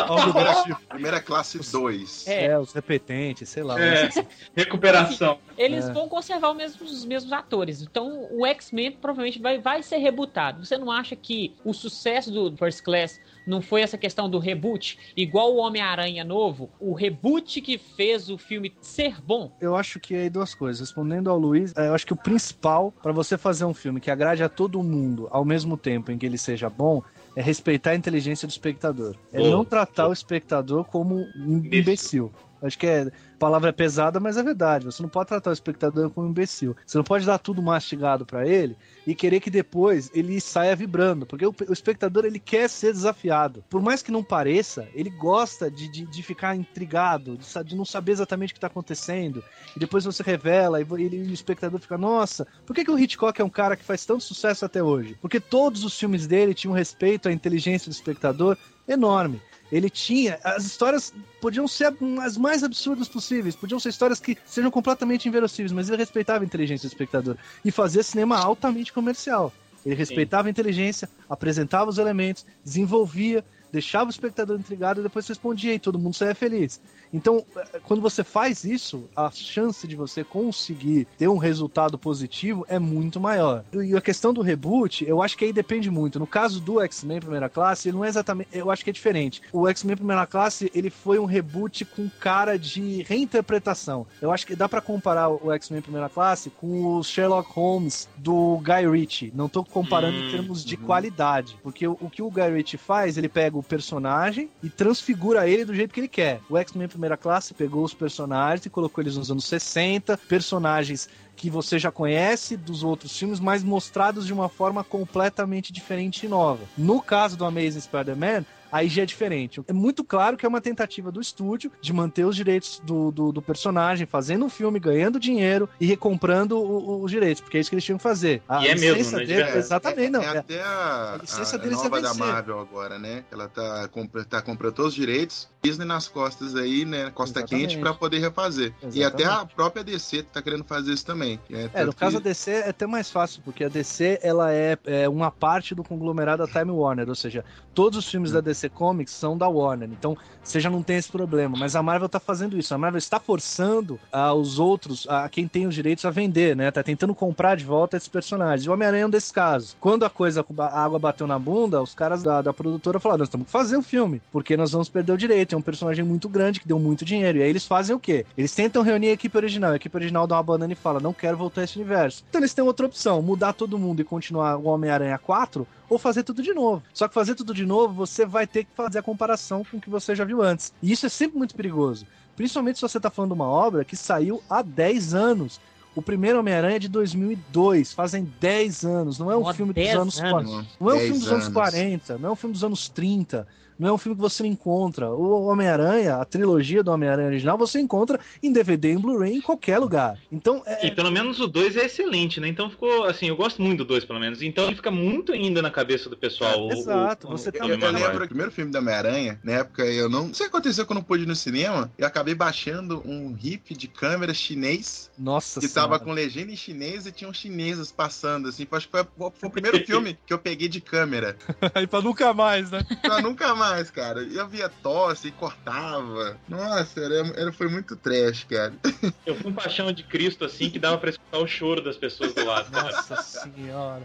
Algo do tipo. Primeira classe 2. É. É, os repetentes, sei lá. É, recuperação. Eles É. vão conservar os mesmos, os mesmos atores. Então, o X-Men provavelmente vai, vai ser rebootado. Você não acha que o sucesso do First Class não foi essa questão do reboot? Igual o Homem-Aranha novo, o reboot que fez o filme ser bom? Eu acho que aí duas coisas. Respondendo ao Luiz, é, eu acho que o principal para você fazer um filme que agrade a todo mundo ao mesmo tempo em que ele seja bom é respeitar a inteligência do espectador. É Boa. não tratar o espectador como um imbecil. Acho que é, palavra é pesada, mas é verdade. Você não pode tratar o espectador como um imbecil. Você não pode dar tudo mastigado para ele e querer que depois ele saia vibrando, porque o, o espectador ele quer ser desafiado. Por mais que não pareça, ele gosta de, de, de ficar intrigado, de, de não saber exatamente o que está acontecendo. E depois você revela e ele, o espectador fica, nossa, por que, que o Hitchcock é um cara que faz tanto sucesso até hoje? Porque todos os filmes dele tinham respeito à inteligência do espectador enorme. Ele tinha. As histórias podiam ser as mais absurdas possíveis, podiam ser histórias que sejam completamente inverossímeis, mas ele respeitava a inteligência do espectador e fazia cinema altamente comercial. Ele respeitava a inteligência, apresentava os elementos, desenvolvia, deixava o espectador intrigado e depois respondia e todo mundo saía feliz. Então, eh, quando você faz isso, a chance de você conseguir ter um resultado positivo é muito maior. E a questão do reboot, eu acho que aí depende muito. No caso do X-Men Primeira Classe, ele não é exatamente. Eu acho que é diferente. O X-Men Primeira Classe, ele foi um reboot com cara de reinterpretação. Eu acho que dá pra comparar o X-Men Primeira Classe com o Sherlock Holmes do Guy Ritchie. Não tô comparando Hum, em termos de uhum. qualidade. Porque o, o que o Guy Ritchie faz, ele pega o personagem e transfigura ele do jeito que ele quer. O X-Men Primeira Classe pegou os personagens e colocou eles nos anos 60, personagens que você já conhece dos outros filmes, mas mostrados de uma forma completamente diferente e nova. No caso do Amazing Spider-Man, aí já é diferente. É muito claro que é uma tentativa do estúdio de manter os direitos do, do, do personagem, fazendo um filme, ganhando dinheiro e recomprando os direitos, porque é isso que eles tinham que fazer. A E é mesmo, né, de dele- verdade. exatamente, não. É, é- até a, a licença a deles é nova da vencer. Marvel agora, né? Ela tá, tá comprando todos os direitos, Disney nas costas aí, né? Costa Exatamente. quente pra poder refazer. E até a própria DC tá querendo fazer isso também. É, É, no caso que- da DC é até mais fácil, porque a DC ela é, é uma parte do conglomerado da Time Warner, ou seja, todos os filmes da DC Comics são da Warner, então você já não tem esse problema. Mas a Marvel tá fazendo isso, a Marvel está forçando ah, os outros, a quem tem os direitos a vender, né? Tá tentando comprar de volta esses personagens. E o Homem-Aranha é um desses casos. Quando a coisa, a água bateu na bunda, os caras da, da produtora falaram: nós temos que fazer o filme, porque nós vamos perder o direito. É um personagem muito grande que deu muito dinheiro. E aí eles fazem o quê? Eles tentam reunir a equipe original. A equipe original dá uma banana e fala: não quero voltar a esse universo. Então eles têm outra opção: mudar todo mundo e continuar o Homem-Aranha 4 ou fazer tudo de novo. Só que fazer tudo de novo, você vai ter que fazer a comparação com o que você já viu antes. E isso é sempre muito perigoso. Principalmente se você tá falando de uma obra que saiu há 10 anos. O primeiro Homem-Aranha é de 2002, fazem 10 anos, não é um Ó, filme dos 10 anos anos. 40. Não é um 10 filme dos anos anos. 40, não é um filme dos anos 30, não é um filme que você não encontra. O Homem-Aranha, a trilogia do Homem-Aranha original, você encontra em DVD, em Blu-ray, em qualquer lugar. Então, é, E pelo menos o 2 é excelente, né? Então ficou, assim, eu gosto muito do 2, pelo menos. Então ele fica muito ainda na cabeça do pessoal. o- Exato, o- você o tem Eu, lembro o primeiro filme da Homem-Aranha, na época eu não. Não sei o que aconteceu quando eu pude ir no cinema. Eu acabei baixando um riff de câmera chinês nossa que tava senhora. com legenda em chinês e tinham chineses passando, assim. Acho que foi, foi o primeiro filme que eu peguei de câmera. Aí pra nunca mais, né? Pra nunca mais, cara. Eu via tosse e cortava. Nossa, era, era- foi muito trash, cara. Eu fui um paixão de Cristo, assim, que dava pra escutar o choro das pessoas do lado. Nossa senhora.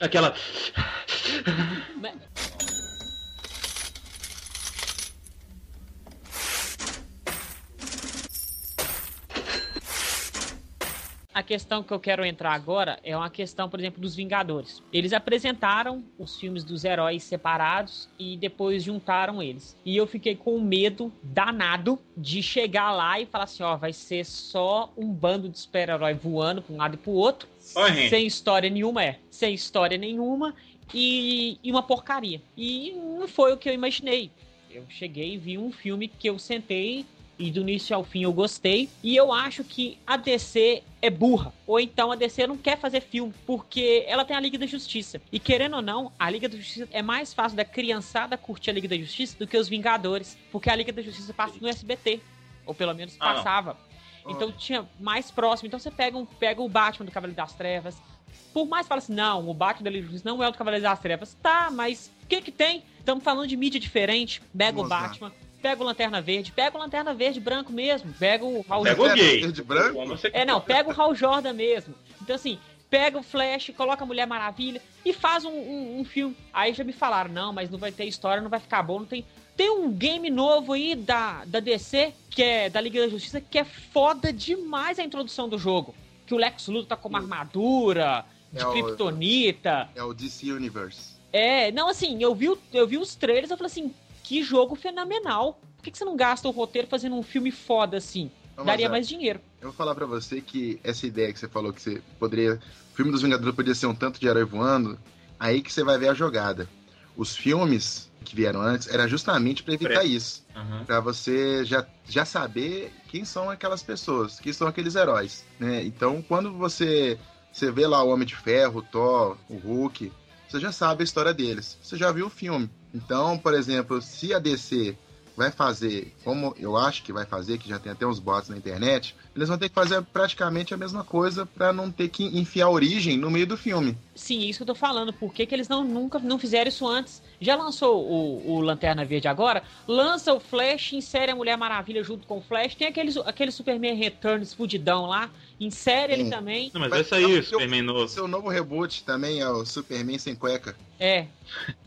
Aquela. A questão que eu quero entrar agora é uma questão, por exemplo, dos Vingadores. Eles apresentaram os filmes dos heróis separados e depois juntaram eles. E eu fiquei com medo danado de chegar lá e falar assim: ó, vai ser só um bando de super-herói voando pra um lado e pro outro, Ó, gente. sem história nenhuma, é. Sem história nenhuma e, e uma porcaria. E não foi o que eu imaginei. Eu cheguei e vi um filme que eu sentei e do início ao fim eu gostei. E eu acho que a DC é burra. Ou então a DC não quer fazer filme, porque ela tem a Liga da Justiça. E querendo ou não, a Liga da Justiça é mais fácil da criançada curtir a Liga da Justiça do que os Vingadores. Porque a Liga da Justiça passa no SBT. Ou pelo menos Ah, passava. Então tinha mais próximo. Então você pega, um, pega o Batman do Cavaleiro das Trevas. Por mais que fale assim, não, o Batman da Liga da Justiça não é o do Cavaleiro das Trevas. Tá, mas o que que tem? Estamos falando de mídia diferente. Pega o Vamos lá. Pega o Lanterna Verde, pega o Lanterna Verde branco mesmo. Pega o Raul Pega o gay. Verde branco? É, não, pega o Hal Jordan mesmo. Então, assim, pega o Flash, coloca a Mulher Maravilha e faz um, um- um filme. Aí já me falaram, não, mas não vai ter história, não vai ficar bom, não tem. Tem um game novo aí da, da DC, que é da Liga da Justiça, que é foda demais a introdução do jogo. Que o Lex Luthor tá com uma armadura de É o- Kryptonita. É o DC Universe. É, não, assim, eu vi, eu vi os trailers eu falei assim, que jogo fenomenal. Por que, que você não gasta o roteiro fazendo um filme foda assim? Não, Daria é, mais dinheiro. Eu vou falar pra você que essa ideia que você falou que você poderia. O filme dos Vingadores poderia ser um tanto de herói voando, aí que você vai ver a jogada. Os filmes que vieram antes era justamente pra evitar isso. Aham. Pra você já, já saber quem são aquelas pessoas, quem são aqueles heróis, né? Então, quando você, você vê lá o Homem de Ferro, o Thor, o Hulk, você já sabe a história deles. Você já viu o filme. Então, por exemplo, se a DC vai fazer, como eu acho que vai fazer, que já tem até uns bots na internet, eles vão ter que fazer praticamente a mesma coisa pra não ter que enfiar origem no meio do filme. Sim, isso que eu tô falando. Por que, que eles não, nunca não fizeram isso antes? Já lançou o, o Lanterna Verde agora? Lança o Flash, insere a Mulher Maravilha junto com o Flash. Tem aquele, aquele Superman Returns fudidão lá. Insere ele Sim. também. Não, mas Vai- vai sair não, o Superman novo. Seu novo reboot também é o Superman sem cueca. É.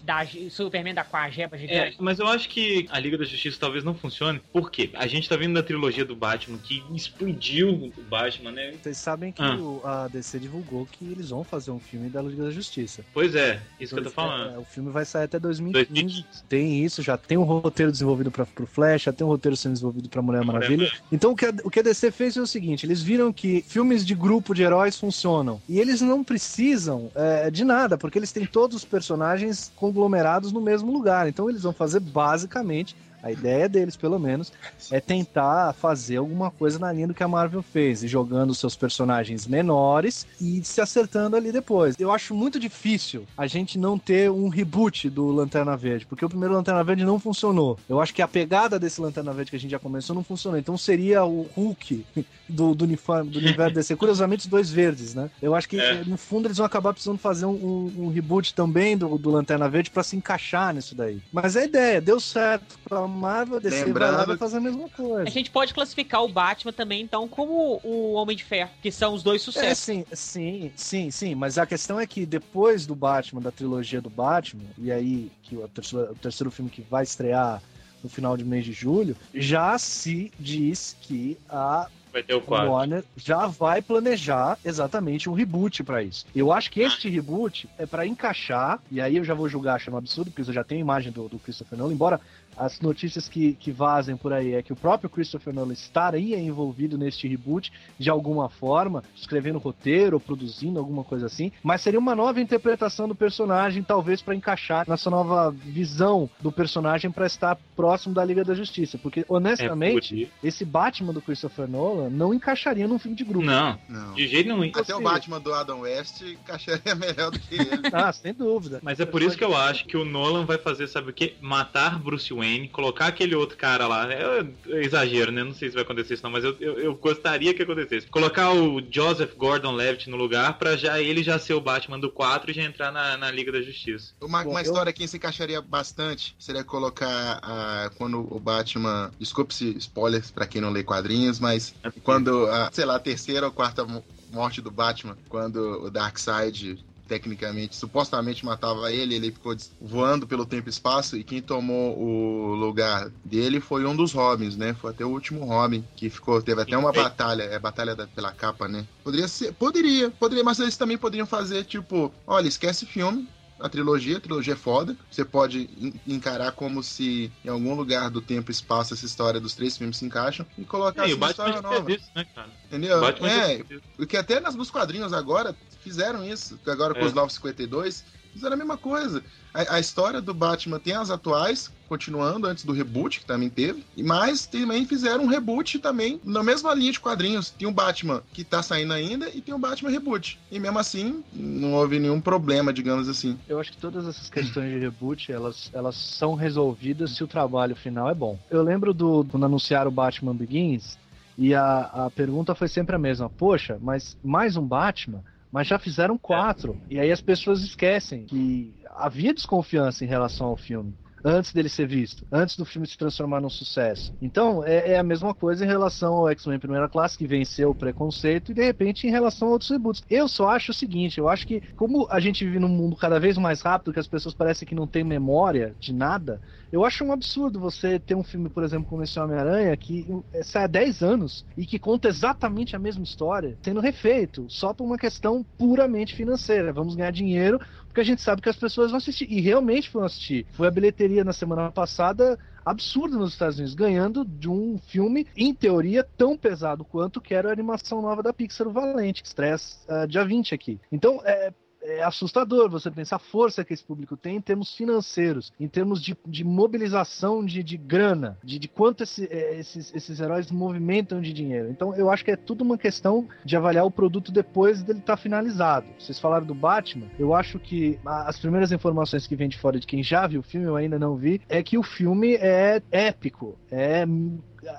Da, Superman da com a jeba É, gigante. mas eu acho que a Liga da Justiça talvez não funcione. Por quê? A gente tá vindo da trilogia do Batman que explodiu o Batman, né? Vocês sabem que Ah. o- a DC divulgou que eles vão fazer um filme da da Liga da Justiça. Pois é, isso que eu tô É, falando. o filme vai sair até 2015. 2015. Tem isso, já tem um roteiro desenvolvido para pro Flash, já tem um roteiro sendo desenvolvido pra Mulher Mulher Maravilha. Então o que, a, o que a DC fez é o seguinte: eles viram que filmes de grupo de heróis funcionam. E eles não precisam é, de nada, porque eles têm todos os personagens conglomerados no mesmo lugar. Então eles vão fazer basicamente. A ideia deles, pelo menos, é tentar fazer alguma coisa na linha do que a Marvel fez, jogando seus personagens menores e se acertando ali depois. Eu acho muito difícil a gente não ter um reboot do Lanterna Verde, porque o primeiro Lanterna Verde não funcionou. Eu acho que a pegada desse Lanterna Verde que a gente já começou não funcionou. Então seria o Hulk do, do uniforme do universo DC. Curiosamente, os dois verdes, né? Eu acho que, É. no fundo, eles vão acabar precisando fazer um, um- um reboot também do, do Lanterna Verde pra se encaixar nisso daí. Mas a ideia, deu certo pra Marvel, a DC vai lá Lembrando vai fazer a mesma coisa. A gente pode classificar o Batman também, então, como o Homem de Ferro, que são os dois É, sucessos. sim, sim, sim, sim, mas a questão é que depois do Batman, da trilogia do Batman, e aí que o terceiro, o terceiro filme que vai estrear no final de mês de julho, já se diz que a Vai ter o quadro. Warner já vai planejar exatamente um reboot pra isso. Eu acho que este reboot é pra encaixar, e aí eu já vou julgar achando um absurdo, porque eu já tenho a imagem do, do Christopher Nolan, embora as notícias que, que vazem por aí é que o próprio Christopher Nolan estaria envolvido neste reboot de alguma forma, escrevendo roteiro ou produzindo alguma coisa assim, mas seria uma nova interpretação do personagem, talvez pra encaixar nessa nova visão do personagem pra estar próximo da Liga da Justiça, porque É, honestamente, podia. esse Batman do Christopher Nolan não encaixaria num filme de grupo. Não, Não. de jeito nenhum. Até o Batman do Adam West encaixaria melhor do que ele. Ah, sem dúvida. Mas é por isso que eu acho que o Nolan vai fazer, sabe o quê? Matar Bruce Wayne, colocar aquele outro cara lá. É, é exagero, né? Não sei se vai acontecer isso não, mas eu, eu, eu gostaria que acontecesse. Colocar o Joseph Gordon-Levitt no lugar pra já ele já ser o Batman do 4 e já entrar na, na Liga da Justiça. Uma, Bom, uma eu- história que se encaixaria bastante seria colocar a, quando o Batman. Desculpe se spoilers pra quem não lê quadrinhos, mas quando, a, sei lá, a terceira ou quarta mo- morte do Batman, quando o Darkseid tecnicamente, supostamente matava ele, ele ficou voando pelo tempo e espaço e quem tomou o lugar dele foi um dos Robins, né? Foi até o último Robin que ficou, teve até uma batalha, é batalha da- pela capa, né? Poderia ser, poderia, poderia, mas eles também poderiam fazer tipo, olha, esquece filme, a trilogia, a trilogia é foda. Você pode en- encarar como se em algum lugar do tempo e espaço essa história dos três filmes se encaixam e colocar É, o história nova. isso, né, cara? Entendeu? O É, isso. porque até nas, nos quadrinhos agora fizeram isso. Agora com É. os 952, fizeram a mesma coisa. A, a história do Batman tem as atuais, continuando antes do reboot, que também teve. E mais também fizeram um reboot também na mesma linha de quadrinhos. Tem um Batman que tá saindo ainda e tem um Batman reboot. E mesmo assim, não houve nenhum problema, digamos assim. Eu acho que todas essas questões de reboot, elas, elas são resolvidas se o trabalho final é bom. Eu lembro do quando anunciaram o Batman Begins e a, a pergunta foi sempre a mesma. Poxa, mas mais um Batman? Mas já fizeram quatro. E aí as pessoas esquecem que havia desconfiança em relação ao filme. Antes dele ser visto, antes do filme se transformar num sucesso. Então, é, é a mesma coisa em relação ao X-Men Primeira Classe, que venceu o preconceito, e de repente em relação a outros reboots. Eu só acho o seguinte: eu acho que, como a gente vive num mundo cada vez mais rápido, que as pessoas parecem que não têm memória de nada, eu acho um absurdo você ter um filme, por exemplo, como esse Homem-Aranha, que eh, sai há 10 anos e que conta exatamente a mesma história, sendo refeito, só por uma questão puramente financeira. Vamos ganhar dinheiro porque a gente sabe que as pessoas vão assistir. E realmente foram assistir. Foi a bilheteria na semana passada absurda nos Estados Unidos, ganhando de um filme, em teoria, tão pesado quanto que era a animação nova da Pixar, o Valente, que estreia ah, dia 20 aqui. Então, é, é assustador você pensar a força que esse público tem em termos financeiros, em termos de, de mobilização de, de grana, de, de quanto esse- eh, esses, esses heróis movimentam de dinheiro. Então eu acho que é tudo uma questão de avaliar o produto depois dele estar finalizado. Vocês falaram do Batman, eu acho que as primeiras informações que vêm de fora de quem já viu o filme, eu ainda não vi, é que o filme é épico, é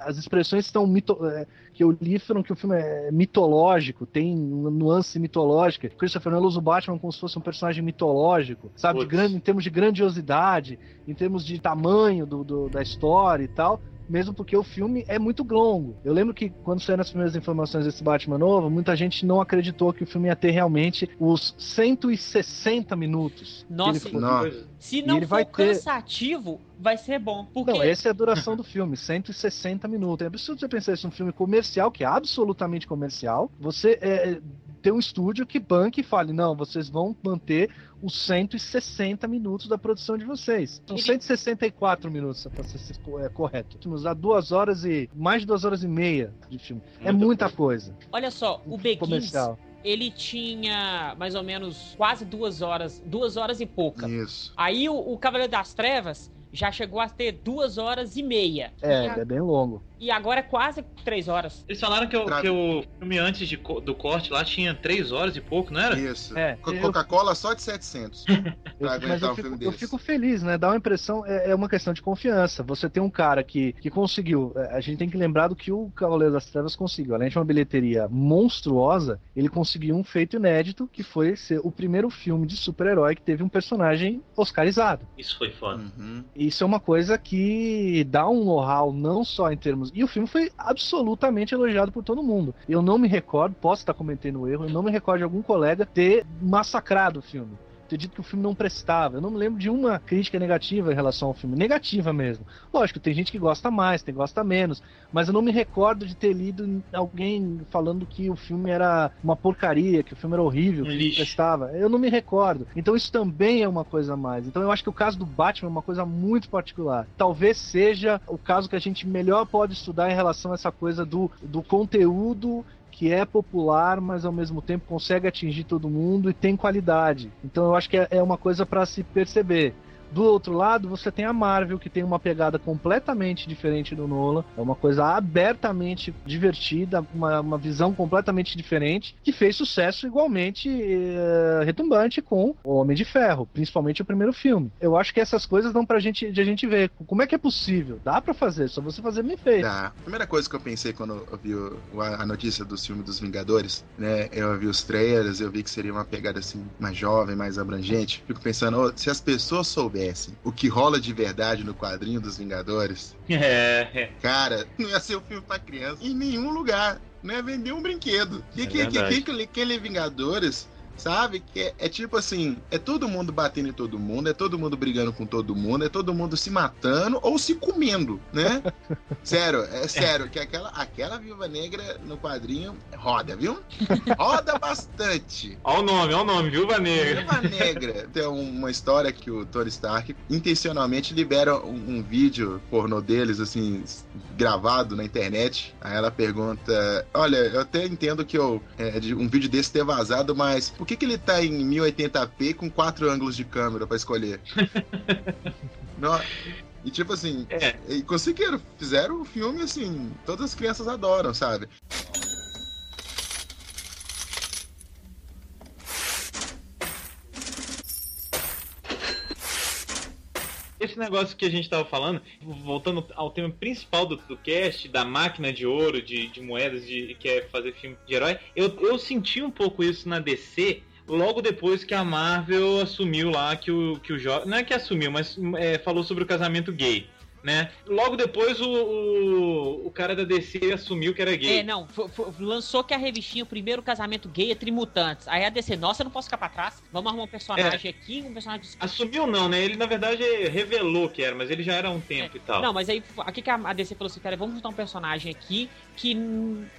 as expressões estão mito, é, que eu li foram que o filme é mitológico, tem uma nuance mitológica. Christopher Nolan usa o Batman como se fosse um personagem mitológico, sabe? Grande, em termos de grandiosidade, em termos de tamanho do, do- da história e tal. Mesmo porque o filme é muito longo. Eu lembro que quando saíram as primeiras informações desse Batman novo, muita gente não acreditou que o filme ia ter realmente os 160 minutos. que Nossa, ele foi. Não. Se não ele for vai ter- cansativo, vai ser bom. Porque Não, essa é a duração do filme, 160 minutos. É absurdo você pensar isso num filme comercial, que é absolutamente comercial. Você é, ter um estúdio que banque e fale: não, vocês vão manter os 160 minutos da produção de vocês. São Ele- 164 minutos, para ser é, correto. Nos dá duas horas e. mais de duas horas e meia de filme. é Muita muita coisa. Olha só, o Begins, ele tinha mais ou menos quase duas horas, duas horas e pouca. Isso. Aí o, o Cavaleiro das Trevas já chegou a ter duas horas e meia. É, a- é bem longo. E agora é quase três horas. Eles falaram que, o- Tra- que o filme antes de do corte lá tinha 3 horas e pouco, não era? Isso. É, Co- eu- Coca-Cola só de 700. Eu- Pra mas aguentar eu um fico, filme eu desse. fico feliz, né? Dá uma impressão, é, é uma questão de confiança. Você tem um cara que, que conseguiu. é, A gente tem que lembrar do que o Cavaleiro das Trevas conseguiu. Além de uma bilheteria monstruosa, ele conseguiu um feito inédito, que foi ser o primeiro filme de super-herói que teve um personagem oscarizado. Isso foi foda. Uhum. Isso é uma coisa que dá um know-how não só em termos. E o filme foi absolutamente elogiado por todo mundo. Eu não me recordo, posso estar cometendo um erro, eu não me recordo de algum colega ter massacrado o filme. Ter dito que o filme não prestava. Eu não me lembro de uma crítica negativa em relação ao filme. Negativa mesmo. Lógico, tem gente que gosta mais, tem que gosta menos. Mas eu não me recordo de ter lido alguém falando que o filme era uma porcaria, que o filme era horrível, que não prestava. Eu não me recordo. Então isso também é uma coisa a mais. Então eu acho que o caso do Batman é uma coisa muito particular. Talvez seja o caso que a gente melhor pode estudar em relação a essa coisa do, do conteúdo que é popular, mas ao mesmo tempo consegue atingir todo mundo e tem qualidade. Então eu acho que é, é uma coisa para se perceber. Do outro lado, você tem a Marvel, que tem uma pegada completamente diferente do Nolan. É uma coisa abertamente divertida, uma, uma visão completamente diferente, que fez sucesso igualmente eh, retumbante com O Homem de Ferro, principalmente o primeiro filme. Eu acho que essas coisas dão pra gente, de a gente ver. Como é que é possível? Dá pra fazer, só você fazer feito. Tá. A primeira coisa que eu pensei quando eu vi o- a notícia do filme dos Vingadores, né? Eu vi os trailers, eu vi que seria uma pegada assim mais jovem, mais abrangente. Fico pensando, ô, se as pessoas soubessem o que rola de verdade no quadrinho dos Vingadores, É, é. cara, não ia ser um filme pra criança em nenhum lugar. Não ia vender um brinquedo. Que, É que, que, verdade. que, que aquele Vingadores, sabe? Que é, é tipo assim, é todo mundo batendo em todo mundo, é todo mundo brigando com todo mundo, é todo mundo se matando ou se comendo, né? sério, é sério, que aquela, aquela viúva negra no quadrinho roda, viu? Roda bastante. Olha o nome, olha o nome, Viúva Negra. Viúva Negra. Tem uma história que o Tony Stark intencionalmente libera um, um vídeo pornô deles, assim, gravado na internet. Aí ela pergunta: Olha, eu até entendo que eu, é, um vídeo desse ter vazado, mas por que, que ele tá em 1080p com quatro ângulos de câmera pra escolher? Não, e tipo assim, É. conseguiram, fizeram o filme assim, todas as crianças adoram, sabe? Esse negócio que a gente tava falando, voltando ao tema principal do, do cast, da máquina de ouro, de, de moedas, de que é fazer filme de herói, eu, eu senti um pouco isso na DC logo depois que a Marvel assumiu lá que o, que o jovem. Não é que assumiu, mas é, falou sobre o casamento gay. Né? Logo depois o, o, o cara da DC assumiu que era gay. É, não, lançou que a revistinha, o primeiro casamento gay é Trimutantes. Aí a DC, nossa, eu não posso ficar pra trás. Vamos arrumar um personagem aqui, um personagem. Assumiu não, né? Ele na verdade revelou que era, mas ele já era há um tempo e tal. Não, mas aí aqui que a DC falou assim, cara, vamos juntar um personagem aqui que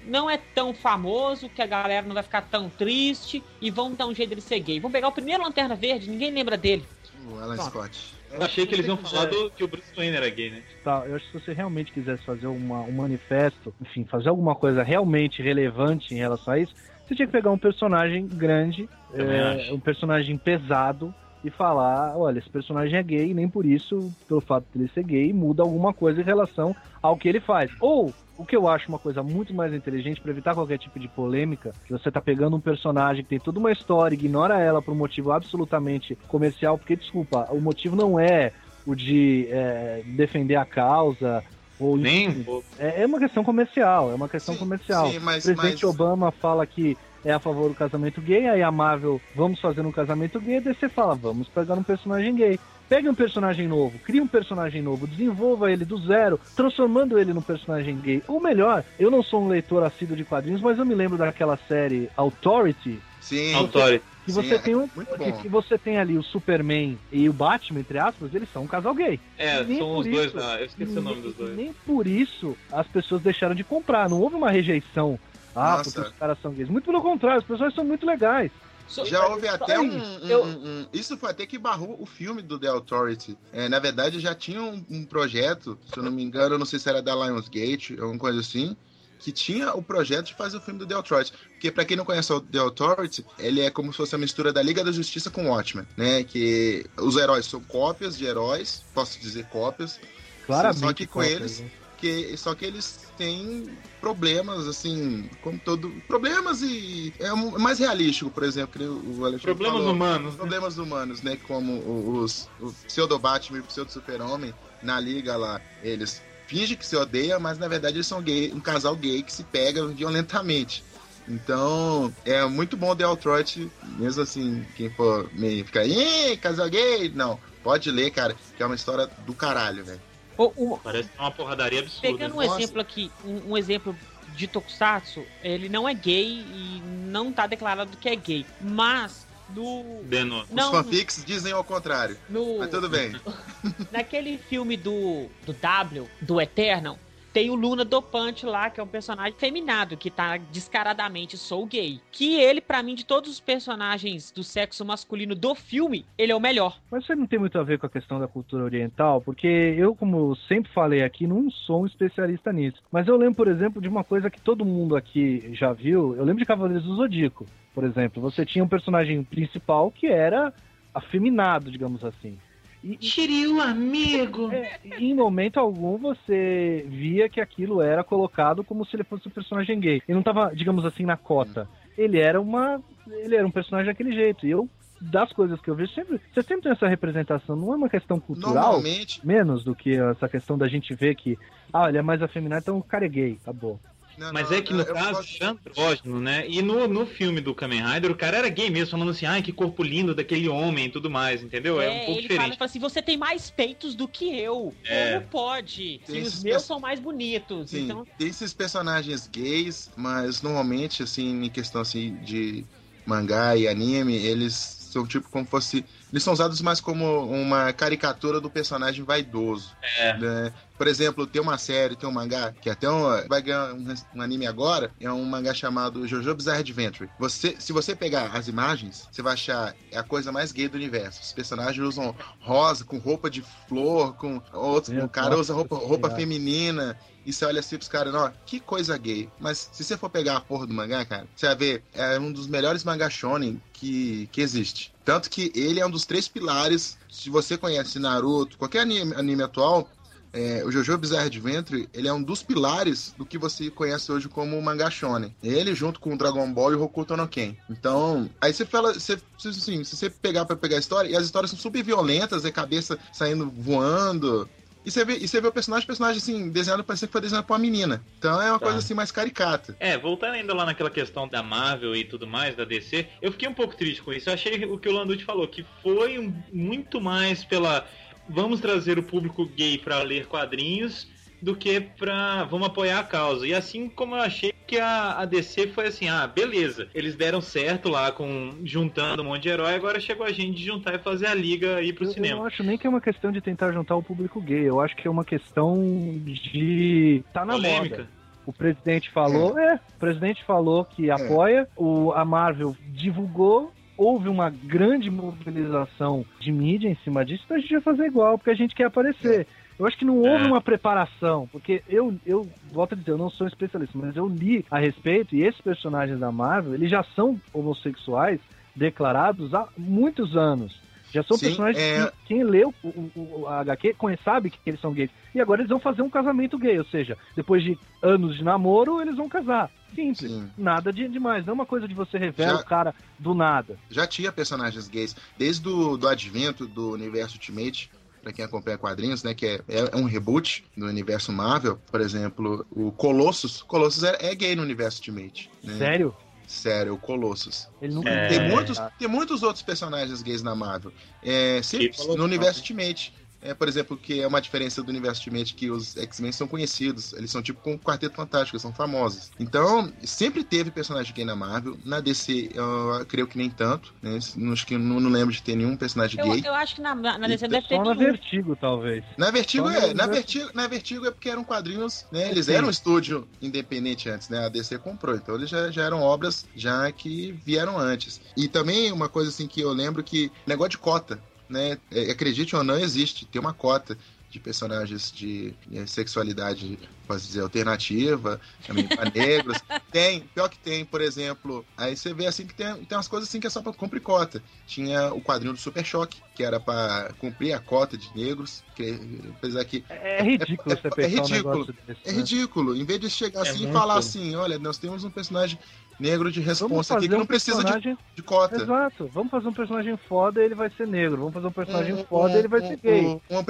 não é tão famoso, que a galera não vai ficar tão triste e vamos dar um jeito dele ser gay. Vamos pegar o primeiro Lanterna Verde, ninguém lembra dele. O Alan Pronto. Scott. Eu achei que eles iam falar do, que o Bruce Wayne era gay, né? Tá, eu acho que se você realmente quisesse fazer uma, um manifesto, enfim, fazer alguma coisa realmente relevante em relação a isso, você tinha que pegar um personagem grande, é, um personagem pesado e falar, olha, esse personagem é gay, e nem por isso, pelo fato dele ser gay, muda alguma coisa em relação ao que ele faz. Ou, o que eu acho uma coisa muito mais inteligente para evitar qualquer tipo de polêmica, que você tá pegando um personagem que tem toda uma história, ignora ela por um motivo absolutamente comercial, porque desculpa, o motivo não é o de é, defender a causa ou Nem é, é uma questão comercial, é uma questão Sim, comercial. sim, mas- o presidente mas- Obama fala que é a favor do casamento gay, aí a Marvel, vamos fazer um casamento gay, daí você fala, vamos pegar um personagem gay. Pegue um personagem novo, crie um personagem novo, desenvolva ele do zero, transformando ele num personagem gay. Ou melhor, eu não sou um leitor assíduo de quadrinhos, mas eu me lembro daquela série Authority, Sim. Authority. que Sim, você é tem um, que, que você tem ali o Superman e o Batman, entre aspas, eles são um casal gay. É, Nem são por os dois isso. lá. Eu esqueci o nome dos dois. Nem por isso as pessoas deixaram de comprar. Não houve uma rejeição Ah, Nossa. porque os caras são gays. Muito pelo contrário, os personagens são muito legais. So- Já houve até um, isso. um- Eu- um- Isso foi até que barrou o filme do The Authority. É, na verdade, já tinha um, um projeto, se eu não me engano, eu não sei se era da Lionsgate, alguma coisa assim, que tinha o projeto de fazer o filme do The Authority. Porque, pra quem não conhece o The Authority, ele é como se fosse a mistura da Liga da Justiça com Watchmen, né? Que os heróis são cópias de heróis, posso dizer cópias, Claramente. Só que com cópia, eles- né? Que só que eles têm problemas assim como todo problemas e é um- mais realístico por exemplo que o Alexandre Problemas falou. humanos. né? problemas humanos né como o- os o pseudo Batman e o pseudo Super Homem na liga lá eles fingem que se odeiam mas na verdade eles são gay, um casal gay que se pega violentamente então, é muito bom The Outroit, mesmo assim, quem for meio ficar, ih, casal gay, não, pode ler, cara, que é uma história do caralho, velho. O- o- Parece uma porradaria absurda. Pegando um Nossa. exemplo aqui, um, um exemplo de Tokusatsu, ele não é gay e não tá declarado que é gay, mas no. Os não fanfics dizem ao contrário, no mas tudo bem. naquele filme do do W, do Eternal, tem o Luna Dopante lá, que é um personagem feminado, que tá descaradamente sou gay. Que ele, pra mim, de todos os personagens do sexo masculino do filme, ele é o melhor. Mas isso não tem muito a ver com a questão da cultura oriental, porque eu, como sempre falei aqui, não sou um especialista nisso. Mas eu lembro, por exemplo, de uma coisa que todo mundo aqui já viu. Eu lembro de Cavaleiros do Zodíaco, por exemplo. Você tinha um personagem principal que era afeminado, digamos assim. E, Shiryu, amigo! é, em momento algum você via que aquilo era colocado como se ele fosse um personagem gay. Ele não tava, digamos assim, na cota. Ele era uma. Ele era um personagem daquele jeito. E eu, das coisas que eu vejo, sempre. Você sempre tem essa representação, não é uma questão cultural. Normalmente, Menos do que essa questão da gente ver que, ah, ele é mais afeminado, então o cara é gay, acabou. Não, Mas não, é que no caso posso- é andrógeno, né? E no, no filme do Kamen Rider, o cara era gay mesmo, falando assim, ai, que corpo lindo daquele homem e tudo mais, entendeu? É, um pouco ele fala, diferente. fala assim: você tem mais peitos do que eu. É. Como pode? Tem E os meus pers- são mais bonitos. Sim, Então, tem esses personagens gays, mas normalmente, assim, em questão assim, de mangá e anime, eles são tipo como fosse. Eles são usados mais como uma caricatura do personagem vaidoso. É. né? Por exemplo, tem uma série, tem um mangá, que até um, vai ganhar um, um anime agora, é um mangá chamado Jojo Bizarre Adventure. Você, se você pegar as imagens, você vai achar é a coisa mais gay do universo. Os personagens usam rosa, com roupa de flor, com outro, o cara usa roupa, roupa feminina. E você olha assim pros caras, ó, que coisa gay. Mas se você for pegar a porra do mangá, cara, você vai ver, é um dos melhores mangá shonen que, que existe. Tanto que ele é um dos três pilares. Se você conhece Naruto, qualquer anime, anime atual, é, o Jojo Bizarre Adventure, ele é um dos pilares do que você conhece hoje como o mangá shonen. Ele junto com o Dragon Ball e o Hokuto no Ken. Então, aí você fala, você, assim, se você pegar pra pegar a história, e as histórias são super violentas, é cabeça saindo voando. E você vê, e você vê o personagem, o personagem assim, desenhado, parecia que foi desenhado pra uma menina. Então é uma Tá. coisa assim mais caricata. É, voltando ainda lá naquela questão da Marvel e tudo mais, da DC, eu fiquei um pouco triste com isso. Eu achei o que o Landucci falou, que foi muito mais pela. Vamos trazer o público gay pra ler quadrinhos do que pra. Vamos apoiar a causa. E assim como eu achei que a, a DC foi assim, ah, beleza, eles deram certo lá com juntando um monte de herói, agora chegou a gente de juntar e fazer a liga e ir pro Eu, eu cinema. não acho nem que é uma questão de tentar juntar o público gay. Eu acho que é uma questão de. tá na Polêmica. moda. O presidente falou, é, o presidente falou que apoia, o, a Marvel divulgou, houve uma grande mobilização de mídia em cima disso, então a gente vai fazer igual, porque a gente quer aparecer. Eu acho que não houve É. uma preparação, porque eu, eu, volto a dizer, eu não sou especialista, mas eu li a respeito, e esses personagens da Marvel, eles já são homossexuais declarados há muitos anos. Já são Sim, personagens é- que quem leu o, o, o- HQ conhece, sabe que eles são gays. E agora eles vão fazer um casamento gay, ou seja, depois de anos de namoro, eles vão casar. Simples. Sim. Nada de demais. Não é uma coisa de você revela Já- o cara do nada. já tinha personagens gays desde o do advento do universo Ultimate. Pra quem acompanha quadrinhos, né? Que é, é um reboot do universo Marvel. Por exemplo, o Colossus. Colossus é, é gay no universo Ultimate. né? Sério? Sério, o Colossus. Ele nunca. É. Tem, muitos, tem muitos outros personagens gays na Marvel. É, sempre falou no universo Ultimate. É, por exemplo, que é uma diferença do universo Ultimate que os X-Men são conhecidos. Eles são tipo como o Quarteto Fantástico, eles são famosos. Então, sempre teve personagem gay na Marvel. Na DC, eu creio que nem tanto. Né? Não, acho que não, não lembro de ter nenhum personagem Eu, gay. eu acho que na, na DC deve ter Só na. Vertigo, talvez. Na Vertigo Só é, na Ver- Vertigo, na Vertigo é porque eram quadrinhos, né? Eles Sim. eram um estúdio independente antes, né? A DC comprou, então eles já, já eram obras já que vieram antes. E também uma coisa assim que eu lembro que negócio de cota, né? É, acredite ou não, existe, tem uma cota de personagens de sexualidade, posso dizer, alternativa, também para negros. Tem, pior que tem, por exemplo, aí você vê assim que tem, tem umas coisas assim que é só para cumprir cota. Tinha o quadrinho do Super Choque, que era para cumprir a cota de negros, que apesar que É ridículo você é pensar um ridículo. desse. é né? ridículo. Em vez de chegar É assim e falar assim, olha, nós temos um personagem negro de responsa aqui que não um precisa de, personagem... de cota. Exato. Vamos fazer um personagem foda e ele vai ser negro. Vamos fazer um personagem Um- foda e ele vai um- ser gay. Um, um, um-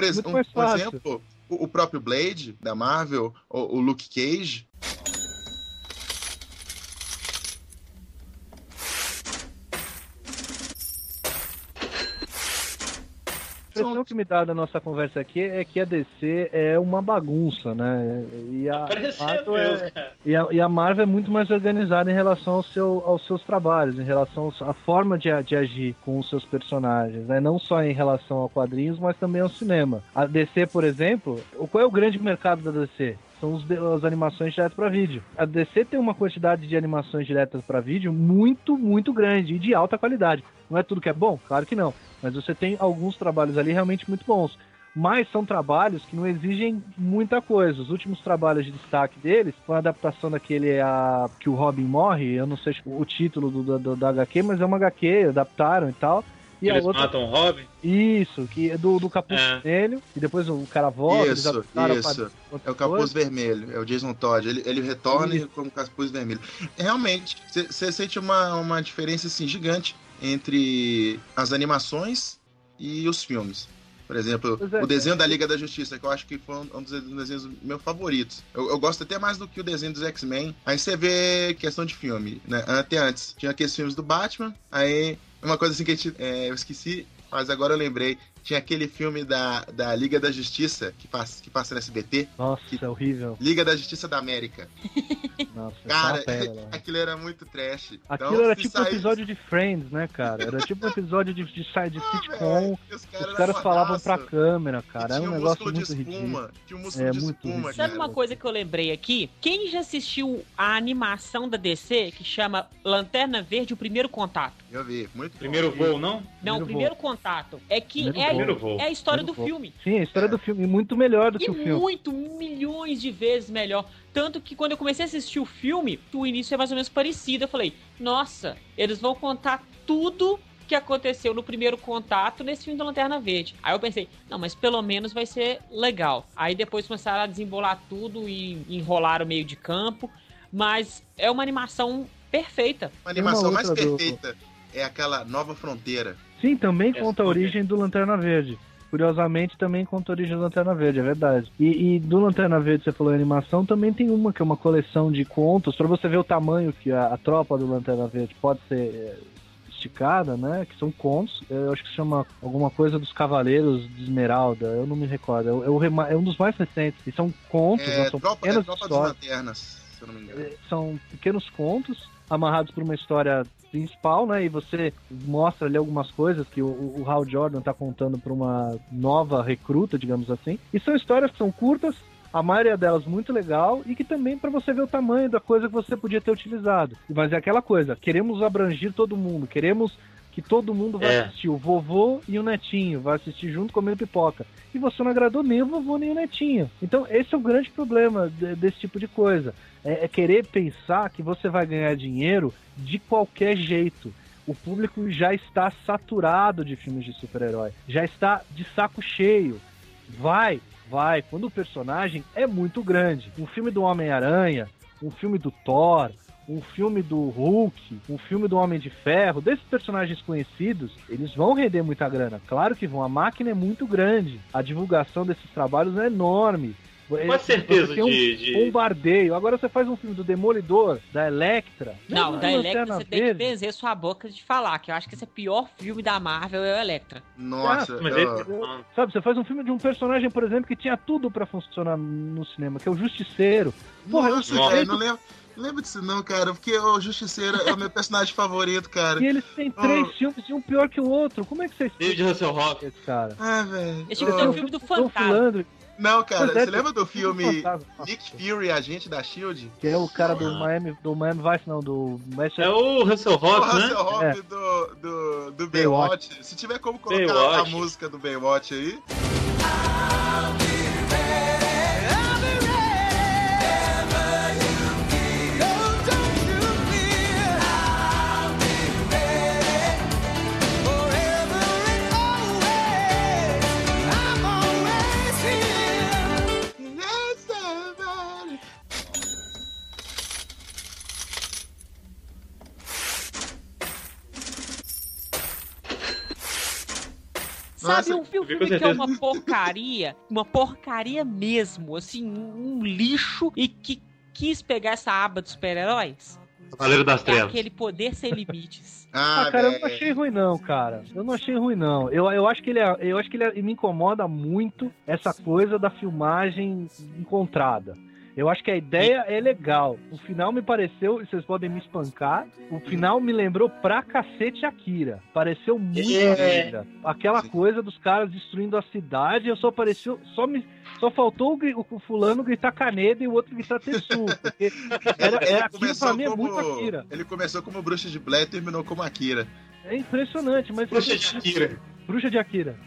um exemplo, o, o próprio Blade, da Marvel, o, o Luke Cage, impressão que me dá da nossa conversa aqui é que a DC é uma bagunça, né? E a, Marvel é, e, a, e a Marvel é muito mais organizada em relação ao seu, aos seus trabalhos, em relação à forma de, a- de agir com os seus personagens, né? Não só em relação ao quadrinhos, mas também ao cinema. A DC, por exemplo, qual é o grande mercado da DC? São os as animações diretas para vídeo. A DC tem uma quantidade de animações diretas para vídeo muito, muito grande e de alta qualidade. Não é tudo que é bom? Claro que não. Mas você tem alguns trabalhos ali realmente muito bons. Mas são trabalhos que não exigem muita coisa. Os últimos trabalhos de destaque deles foi a adaptação daquele a, que o Robin morre. Eu não sei o título do, do, da HQ, mas é uma HQ, adaptaram e tal. E a Eles outra, matam o Robin? isso, que é do, do capuz É. vermelho, e depois o cara volta, Isso, isso. É o capuz coisa. vermelho, é o Jason Todd. Ele, ele retorna Isso. como capuz vermelho. Realmente, você sente uma, uma diferença assim, gigante entre as animações e os filmes. Por exemplo, é. o desenho da Liga da Justiça, que eu acho que foi um um dos desenhos meus favoritos. Eu, eu gosto até mais do que o desenho dos X-Men. Aí você vê questão de filme, né? Até antes, tinha aqueles filmes do Batman, aí uma coisa assim que a gente, é, eu esqueci, mas agora eu lembrei. Tinha aquele filme da, da Liga da Justiça, que passa, que passa no SBT. Nossa, é horrível. Liga da Justiça da América. Nossa, é Cara, pérola. aquilo era muito trash. Aquilo Então, era tipo um episódio de Friends, né, cara? Era tipo um episódio de, de, de, Ah, sitcom. que os caras eram falavam pra câmera, cara. Era tinha um um negócio músculo de muito ridículo. espuma. Tinha um músculo É, de muito espuma, ridículo. Sabe cara. uma coisa que eu lembrei aqui? Quem já assistiu a animação da DC que chama Lanterna Verde, o primeiro contato? Eu vi, muito bom. Primeiro voo, não? Não, o Primeiro primeiro contato. É que Primeiro é, Primeiro voo. é a história do voo. filme. Sim, a história do filme. Muito melhor do E que o filme. muito, milhões de vezes melhor. Tanto que quando eu comecei a assistir o filme, o início é mais ou menos parecido. Eu falei, nossa, eles vão contar tudo que aconteceu no primeiro contato nesse filme da Lanterna Verde. Aí eu pensei, não, mas pelo menos vai ser legal. Aí depois começaram a desembolar tudo e enrolar o meio de campo. Mas é uma animação perfeita. Uma animação Uma mais do- perfeita é aquela Nova Fronteira. Sim, também Essa conta a origem do Lanterna Verde. Curiosamente, também conta a origem do Lanterna Verde, é verdade. E, e do Lanterna Verde, você falou em animação, também tem uma que é uma coleção de contos, pra você ver o tamanho que a, a tropa do Lanterna Verde pode ser é, esticada, né? Que são contos. É, Eu acho que se chama alguma coisa dos Cavaleiros de Esmeralda, eu não me recordo. É, o- é é um dos mais recentes. E são contos, É, não são tropa, é pequenas tropa das histórias. Lanternas, se eu não me engano. É, são pequenos contos amarrados por uma história principal, né? E você mostra ali algumas coisas que o, o Hal Jordan tá contando para uma nova recruta, digamos assim. E são histórias que são curtas, a maioria delas muito legal e que também para você ver o tamanho da coisa que você podia ter utilizado. Mas é aquela coisa, queremos abranger todo mundo, queremos que todo mundo vai É. assistir, o vovô e o netinho, vai assistir junto comendo pipoca. E você não agradou nem o vovô nem o netinho. Então esse é o grande problema de- desse tipo de coisa é, é querer pensar que você vai ganhar dinheiro de qualquer jeito. O público já está saturado de filmes de super-herói, já está de saco cheio. Vai, vai, quando o personagem é muito grande. Um filme do Homem-Aranha, um filme do Thor, um filme do Hulk, um filme do Homem de Ferro, desses personagens conhecidos, eles vão render muita grana. Claro que vão, a máquina é muito grande, a divulgação desses trabalhos é enorme. Quase certeza Você tem um de, de- bombardeio. Agora você faz um filme do Demolidor, da Electra. Não, da Electra você tem que benzer sua boca de falar, que eu acho que esse é o pior filme da Marvel, é o Electra. Nossa, Mas eu- ele- Sabe, você faz um filme de um personagem, por exemplo, que tinha tudo pra funcionar no cinema, que é o Justiceiro. Porra, é Nossa, Nossa. cara, não lembro, não lembro disso não, cara, porque o Justiceiro é o meu personagem favorito, cara. E eles têm três filmes e um pior que o outro. Como é que vocês David Hasselhoff. esse cara? Ah, velho. Esse filme Ô, tem um filme do Fantasma. Não, cara, Pois é, você tem- lembra do filme Fantasma. Nick Fury, agente da SHIELD? Que é o cara do Ah. Miami, do Miami Vice, não, do Manchester É o O Hasselhoff, né? Hasselhoff É. do, do, do Baywatch. Baywatch. Se tiver como colocar Baywatch. a música do Baywatch aí. Um filme que é uma porcaria, uma porcaria mesmo, assim, um lixo, e que quis pegar essa aba dos super-heróis? Cavaleiro das É Trevas. aquele poder sem limites. Ah, Ah, cara, eu não achei ruim não, cara. Eu não achei ruim não. Eu, eu acho que ele é- eu acho que ele é- me incomoda muito essa coisa da filmagem encontrada. Eu acho que a ideia é legal. O final me pareceu, e vocês podem me espancar, o final me lembrou pra cacete Akira. Pareceu muito É. Akira. Aquela Sim. coisa dos caras destruindo a cidade, eu só pareceu, só me só faltou o, o fulano gritar Caneda e o outro gritar Tetsu, porque era, Ele é, aquilo pra mim é muito Akira. ele começou como Bruxa de Blair e terminou como Akira. É impressionante, mas Bruxa de Akira. Bruxa de Akira.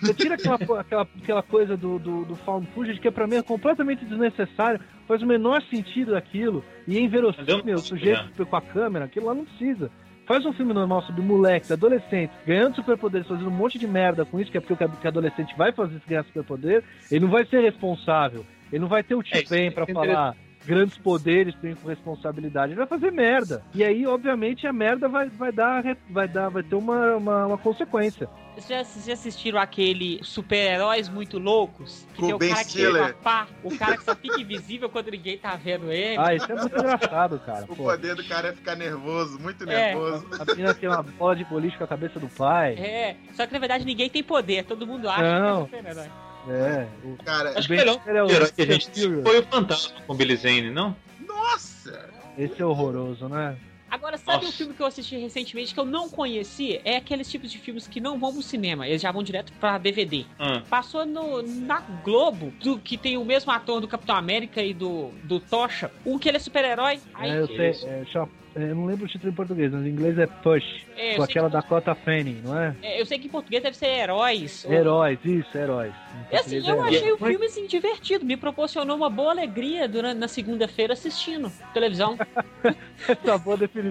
Você tira aquela, aquela, aquela coisa do, do, do found footage que pra mim é completamente desnecessário, faz o menor sentido aquilo, e é inverossímil, o sujeito com a câmera, aquilo lá não precisa. Faz um filme normal sobre moleques, adolescentes, ganhando superpoderes, fazendo um monte de merda com isso, que é porque o que adolescente vai fazer se ganhar superpoder, ele não vai ser responsável, ele não vai ter o É, isso T-Pen é pra interessante. falar grandes poderes têm com responsabilidade, ele vai fazer merda. E aí, obviamente, a merda vai, vai dar, vai dar, vai ter uma, uma, uma consequência. Vocês já, assistiram aquele super-heróis muito loucos? Que Com tem o Ben cara que Stiller. fica pá, o cara que só fica invisível quando ninguém tá vendo ele. Ah, isso é muito engraçado, cara. O Pô, poder do cara é ficar nervoso, muito É. nervoso. a menina tem uma bola de boliche com a cabeça do pai. É, só que na verdade ninguém tem poder, todo mundo acha Não. que é super-herói. É. O Cara, Acho o melhor é o herói que a gente Fury. foi o Fantasma com Billy Zane, não? nossa! Esse é horroroso, né? Agora, sabe Nossa. um filme que eu assisti recentemente que eu não conhecia? É aqueles tipos de filmes que não vão pro cinema, eles já vão direto pra DVD. Ah, Passou no, na Globo, do, que tem o mesmo ator do Capitão América e do, do Tocha, um que ele é super-herói. Aí, É, eu sei. É, é, eu não lembro o título em português, mas em inglês é Push. é, com aquela que, Dakota Fanning, não é? é, eu sei que em português deve ser Heróis. ou- Heróis, isso, Heróis. E assim, eu é achei o Heróis. filme assim, divertido, me proporcionou uma boa alegria durante na segunda-feira assistindo televisão. Essa boa definição.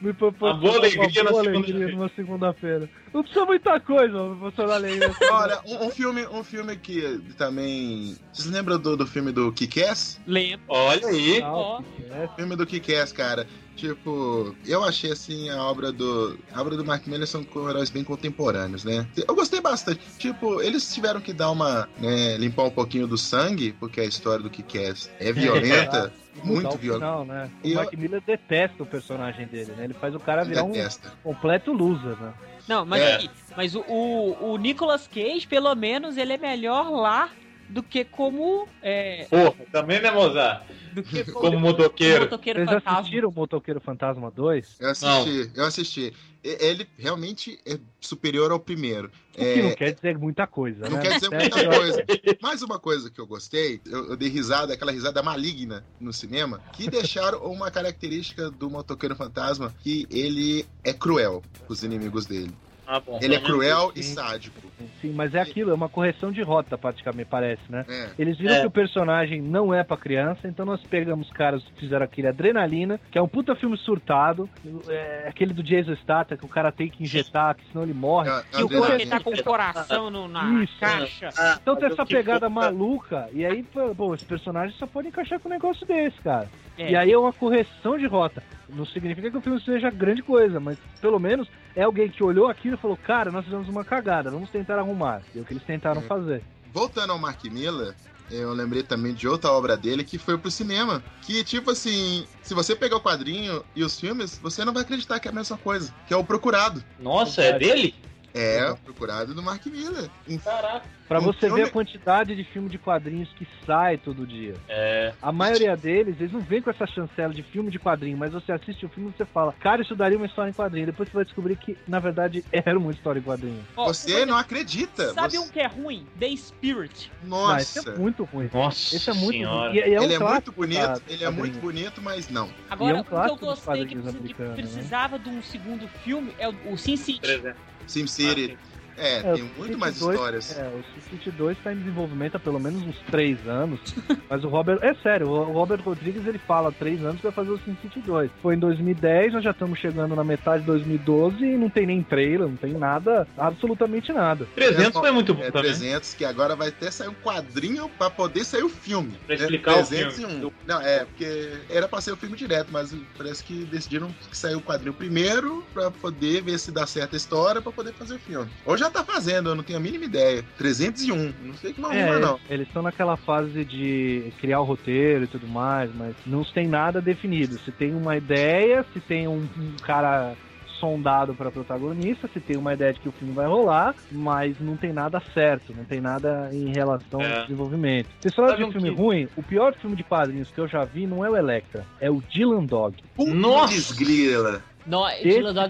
Me propôs A boa alegria na boa segunda-feira. alegria numa segunda-feira. Não precisa muita coisa, pra proporcionar alegria. Olha, um, um filme, um filme que também. Vocês lembram do, do filme do Kick-Ass? Lembro. olha aí. É, O filme do Kick-Ass, cara. Tipo, eu achei assim a obra do. A obra do Mark Miller são com heróis bem contemporâneos, né? Eu gostei bastante. Tipo, eles tiveram que dar uma. né, limpar um pouquinho do sangue, porque a história do Kick-Ass é violenta. mudar muito o violenta. final, né? O eu- Mark Miller detesta o personagem dele, né? Ele faz o cara virar um Detesta. completo loser, né? Não, mas, É. mas o, o, o Nicolas Cage, pelo menos, ele é melhor lá do que como. É, Porra, também, né, Mozart? do que Como motoqueiro. motoqueiro Vocês fantasma. assistiram o Motoqueiro Fantasma 2? Eu assisti, eu assisti. Ele realmente é superior ao primeiro. O que É, não quer dizer muita coisa, Não né? quer dizer muita coisa. Mais uma coisa que eu gostei, eu, eu dei risada, aquela risada maligna no cinema, que deixaram uma característica do motoqueiro fantasma, que ele é cruel com os inimigos dele. Ah, bom. Ele é cruel e sim. sádico. Sim, mas é aquilo, é uma correção de rota, praticamente, parece, né? É. Eles viram É. que o personagem não é pra criança, então nós pegamos caras que fizeram aquele Adrenalina, que é um puta filme surtado, é aquele do Jason Statham, que o cara tem que injetar, que senão ele morre. É, E o cara que tá com o coração no- na Isso. caixa. Então tem essa pegada maluca, e aí, pô, esse personagem só pode encaixar com um negócio desse, cara. É. E aí é uma correção de rota. Não significa que o filme seja grande coisa, mas pelo menos é alguém que olhou aquilo e falou, cara, nós fizemos uma cagada, vamos tentar arrumar. E é o que eles tentaram É. fazer. Voltando ao Mark Miller, eu lembrei também de outra obra dele que foi pro cinema. Que, tipo assim, se você pegar o quadrinho e os filmes, você não vai acreditar que é a mesma coisa. Que é o Procurado. Nossa, é dele? É, o Procurado do Mark Miller. Caraca. Pra Um você filme- ver a quantidade de filme de quadrinhos que sai todo dia. É. A maioria deles, eles não vêm com essa chancela de filme de quadrinho, mas você assiste o filme e você fala, cara, isso daria uma história em quadrinho. Depois você vai descobrir que, na verdade, era uma história em quadrinho. Ó, Você não acredita. Sabe Você- um que é ruim? The Spirit. Mas esse Nossa. é muito ruim. Nossa Esse é muito senhora. ruim. E, e é um ele é muito bonito, da- ele é quadrinho. muito bonito, mas não. Agora, E é um o que eu gostei que, quadrinhos que americanos, né? precisava de um segundo filme é o, o Sin City. Por exemplo. SimCity. É, É, tem o muito mais 2 histórias. É, o City 2 tá em desenvolvimento há pelo menos uns três anos. mas o Robert. É sério, o Robert Rodrigues ele fala há três anos que vai fazer o Sin City 2. Foi em 2010, nós já estamos chegando na metade de 2012 e não tem nem trailer, não tem nada, absolutamente nada. 300 foi muito bom É também. 300, que agora vai até sair um quadrinho pra poder sair o filme. Pra explicar o 301. filme. Não, é, porque era pra ser o filme direto, mas parece que decidiram que saiu o quadrinho primeiro pra poder ver se dá certa a história pra poder fazer o filme. Ou já tá fazendo, eu não tenho a mínima ideia. 301, não sei que não É, não. eles estão naquela fase de criar o roteiro e tudo mais, mas não tem nada definido. Se tem uma ideia, se tem um, um cara sondado para protagonista, se tem uma ideia de que o filme vai rolar, mas não tem nada certo, não tem nada em relação É. ao desenvolvimento. Vocês falaram Sabe de um filme que- ruim? O pior filme de quadrinhos que eu já vi não é o Electra, é o Dylan Dog. Nossa! Desgrila. No,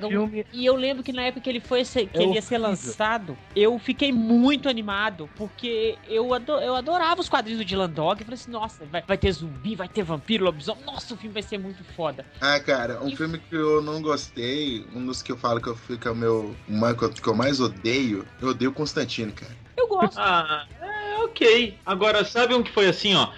filme E eu lembro que na época que ele foi ser, que É ele ia ser lançado, eu fiquei muito animado, porque eu, ado- eu adorava os quadrinhos do Dylan Dog. Eu falei assim, nossa, vai, vai ter zumbi, vai ter vampiro, lobisomem. Nossa, o filme vai ser muito foda. Ah, cara, um filme que eu não gostei, um dos que eu falo que eu fico é o meu. Uma que eu, que eu mais odeio, eu odeio Constantino, cara. Eu gosto. Ah, é ok. Agora, sabe um que foi assim, ó?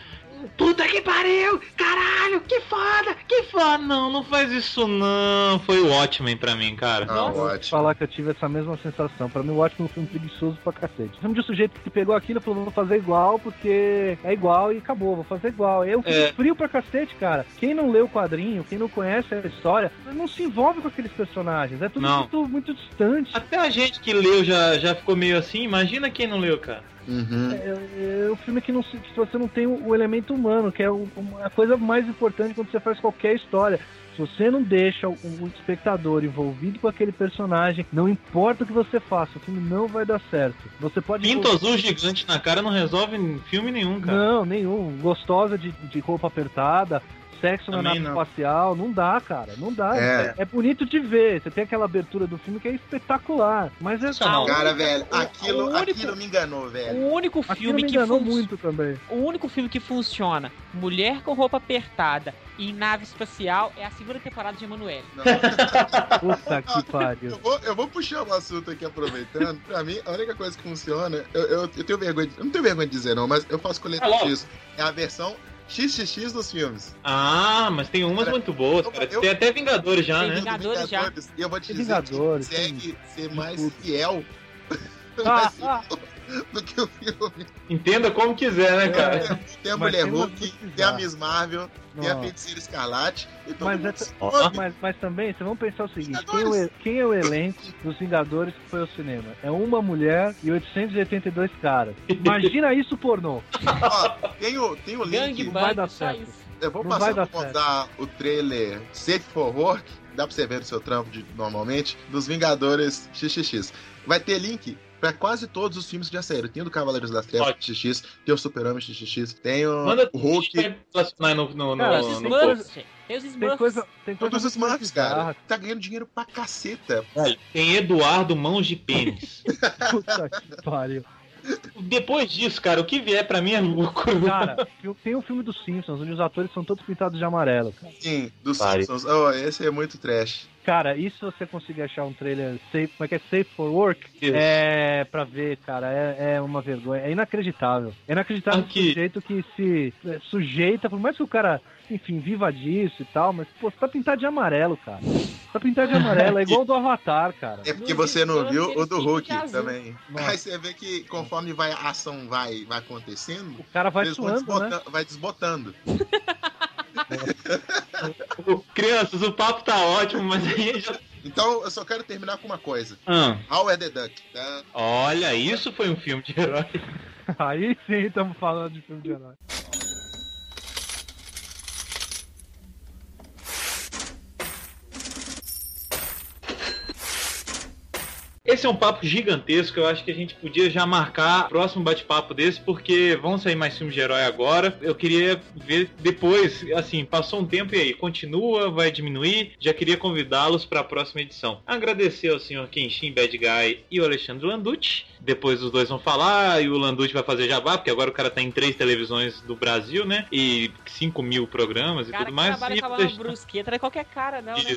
Puta que pariu! Caralho, que foda! Que foda! Não, não faz isso não. Foi o Watchmen pra mim, cara. Ah, Nossa. Vou falar que eu tive essa mesma sensação. Pra mim, o Watchmen é um filme preguiçoso pra cacete. Filme de um sujeito que pegou aquilo e falou: vou fazer igual porque é igual e acabou, vou fazer igual. Filme É. frio pra cacete, cara. Quem não lê o quadrinho, quem não conhece a história, não se envolve com aqueles personagens. É tudo Não. muito, muito distante. Até a gente que leu já, já ficou meio assim. Imagina quem não leu, cara. Uhum. É, é um filme que, não, que você não tem o, o elemento humano, que é o- a coisa mais importante quando você faz qualquer história. Se você não deixa o, o espectador envolvido com aquele personagem, não importa o que você faça, o filme não vai dar certo. Você pode. Pinto azul gigante na cara não resolve filme nenhum, cara. Não, nenhum. Gostosa de, de roupa apertada, sexo na Também nave não. espacial, não dá, cara. Não dá. É. É. bonito de ver. Você tem aquela abertura do filme que é espetacular. Mas é Sensacional. Cara, velho, aquilo, único- aquilo me enganou, velho. O único filme me que enganou fun- muito também. O único filme que funciona, mulher com roupa apertada e em nave espacial, é a segunda temporada de Emanuele. Puta que pariu. Eu vou, eu vou puxar um assunto aqui aproveitando. Pra mim, a única coisa que funciona, eu, eu, eu tenho vergonha, de- eu não tenho vergonha de dizer não, mas eu faço coleta logo. disso. É a versão XXX dos filmes. Ah, mas tem umas Cara, muito boas, cara. eu- Tem até Vingadores já, Tem né? Vingadores já. E eu vou te Tem dizer Vingadores, que consegue ser mais tudo. fiel Ah, mais ah. Do que o filme. Entenda como quiser, né, cara? É. Tem a Mas Mulher tem Hulk, tem a. Miss Marvel, tem a Não. Feiticeira Escarlate. E Mas come. Mas, mas também, vocês vão pensar o seguinte: quem é o, quem é o elenco dos Vingadores que foi ao cinema? É uma mulher e 882 caras. Imagina isso pornô. Ó, tem o, tem o link. vai dar certo. Eu vou Não passar vai dar pra botar o trailer Safe for Work, dá pra você ver no seu trampo de, normalmente, dos Vingadores XXX. Vai ter link pra quase todos os filmes que já saíram. Tem o do Cavaleiros das Trevas Ótimo. XXX, tem o Super-Homem XXX, tem o, Manda o Hulk, relacionar no, no, no, Cara, Os no tem post. Smurfs. Tem os coisa, tem coisa todos os Smurfs, cara. Tá ganhando dinheiro pra caceta. Tem Eduardo Mãos de Pênis. Puta que pariu. Depois disso, cara, o que vier pra mim é lucro. Cara, tem um filme dos Simpsons, onde os atores são todos pintados de amarelo, cara. Sim, dos Pare. Simpsons. Oh, esse é muito trash. Cara, e se você conseguir achar um trailer safe, como é que é? Safe for Work? Isso. É, pra ver, cara, é, é uma vergonha. É inacreditável. É inacreditável Aqui. o sujeito que se é, sujeita, por mais que o cara, enfim, viva disso e tal, mas, pô, você tá pintado de amarelo, cara. Tá pintado de amarelo, é igual o do Avatar, cara. É porque você não viu o do Hulk também. Nossa. Aí você vê que conforme vai, a ação vai, vai acontecendo, O cara vai suando, né? desbotando- vai desbotando. Crianças, o papo tá ótimo, mas aí já. Então, eu só quero terminar com uma coisa. Ah, Howard the Duck. Tá? olha, isso foi um filme de herói. Aí sim estamos falando de filme de herói. Esse é um papo gigantesco, eu acho que a gente podia já marcar o próximo bate-papo desse, porque vão sair mais filmes de herói agora. Eu queria ver depois, assim, passou um tempo e aí, continua, vai diminuir? Já queria convidá-los para a próxima edição. Agradecer ao senhor Kenshin Bad Guy e o Alexandre Landucci. Depois os dois vão falar e o Landucci vai fazer jabá, porque agora o cara tá em três televisões do Brasil, né? E 5 mil programas e cara tudo mais. trabalha E com vou a deixar- brusqueta não é qualquer cara, não, né?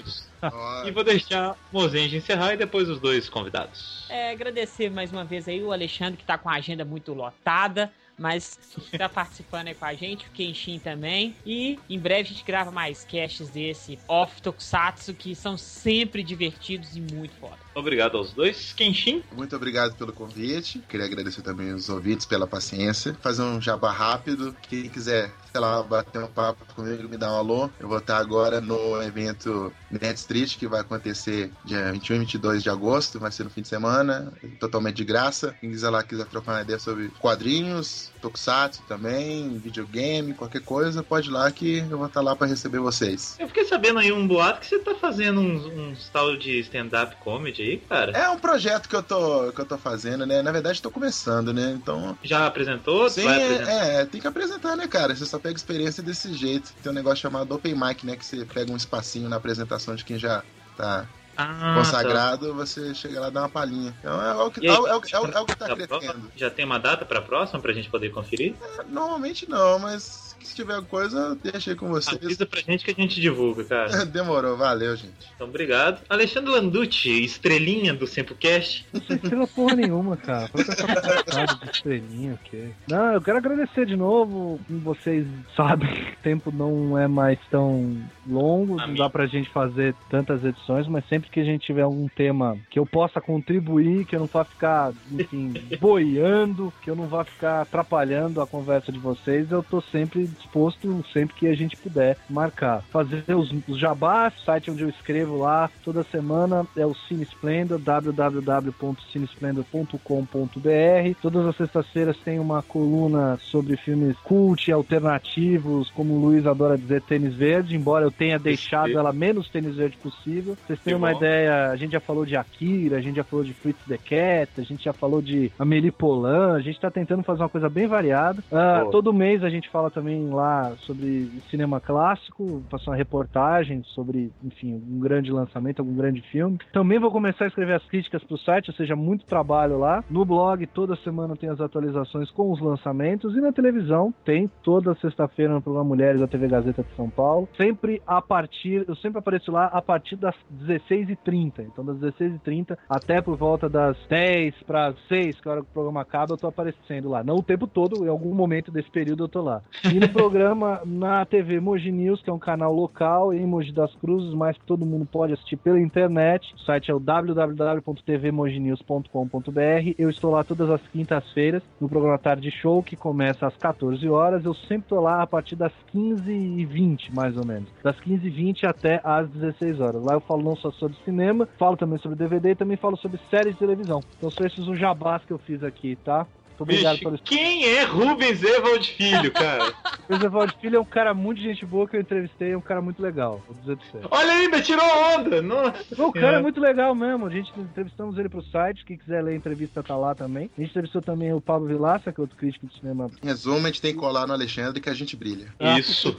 E vou deixar o Mozenji encerrar e depois os dois convidados. É, agradecer mais uma vez aí o Alexandre, que tá com a agenda muito lotada, mas tá participando aí com a gente, o Kenshin também. E em breve a gente grava mais casts desse off Tokusatsu, que são sempre divertidos e muito foda. Obrigado aos dois. Kenshin, Muito obrigado pelo convite. Queria agradecer também os ouvintes pela paciência. Fazer um jabá rápido. Quem quiser, sei lá, bater um papo comigo, me dar um alô. Eu vou estar agora no evento Net Street, que vai acontecer dia 21 e 22 de agosto. Vai ser no fim de semana, totalmente de graça. Quem quiser lá, quiser trocar uma ideia sobre quadrinhos, tokusatsu também, videogame, qualquer coisa, pode ir lá que eu vou estar lá para receber vocês. eu fiquei sabendo aí um boato que você tá fazendo uns, uns tal de stand-up comedy aí, cara. É um projeto que eu tô, que eu tô fazendo, né? Na verdade, tô começando, né? Então, Já apresentou? Sim, é, é, tem que apresentar, né, cara? Você só pega experiência desse jeito. Tem um negócio chamado Open Mic, né? Que você pega um espacinho na apresentação de quem já tá Ah, consagrado, você chega lá e dá uma palhinha. Então é o que, é o- é o- é o- é o que tá tá crescendo. Já tem uma data pra próxima pra gente poder conferir? Normalmente não, mas se tiver alguma coisa, deixa aí com vocês. Avisa pra gente que a gente divulga, cara. Demorou, valeu, gente. Então, obrigado. Alexandre Landucci, estrelinha do Sempocast. Não sei estrela porra nenhuma, cara. Fala com essa vontade de estrelinha, o quê? Não, eu quero agradecer de novo. Como vocês sabem, o tempo não é mais tão longo, não Amigo. dá pra gente fazer tantas edições, mas sempre que a gente tiver algum tema que eu possa contribuir, que eu não vá ficar, enfim, boiando, que eu não vá ficar atrapalhando a conversa de vocês, eu tô sempre disposto, sempre que a gente puder, marcar. Fazer os, os jabás, site onde eu escrevo lá toda semana é o Cine Splendor, www.cinesplendor.com.br. Todas as sextas-feiras tem uma coluna sobre filmes cult, alternativos, como o Luiz adora dizer, tênis verde, embora eu tenha deixado ela menos tênis verde possível. Vocês terem uma ideia, a gente já falou de Akira, a gente já falou de Fritz the Cat, a gente já falou de Amélie Poulain, a gente tá tentando fazer uma coisa bem variada. Pô. todo mês a gente fala também lá sobre cinema clássico, faço uma reportagem sobre, enfim, um grande lançamento, algum grande filme. Também vou começar a escrever as críticas pro site, ou seja, muito trabalho lá. No blog, toda semana tem as atualizações com os lançamentos e na televisão tem toda sexta-feira no programa Mulheres da TV Gazeta de São Paulo. Sempre a partir, eu sempre apareço lá a partir das 16h30. Então, das 16h30 até por volta das 10 para 6, que é a hora que o programa acaba, eu tô aparecendo lá. Não o tempo todo, em algum momento desse período eu tô lá. E no programa na TV Mogi News, que é um canal local em Mogi das Cruzes, mas que todo mundo pode assistir pela internet. O site é o www.tvmoginews.com.br. Eu estou lá todas as quintas-feiras no programa Tarde Show, que começa às 14 horas. Eu sempre tô lá a partir das 15h20, mais ou menos. Das 15h20 até às 16 horas. Lá eu falo não só sobre cinema, falo também sobre DVD e também falo sobre séries de televisão. Então são esses os jabás que eu fiz aqui, tá? Muito obrigado Bicho, pelo quem é Rubens Evald Filho, cara? o Evaldo Filho é um cara muito gente boa que eu entrevistei, é um cara muito legal, vou dizer pra você. Olha ainda, tirou onda! Nossa O cara é muito legal mesmo. A gente entrevistamos ele pro site. Quem quiser ler a entrevista tá lá também. A gente entrevistou também o Pablo Vilaça, que é outro crítico de cinema. Em resumo, a gente tem que colar no Alexandre que a gente brilha. Isso.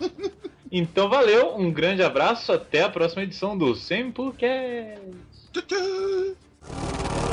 Então valeu, um grande abraço, até a próxima edição do Sempocast. Tchau, tchau.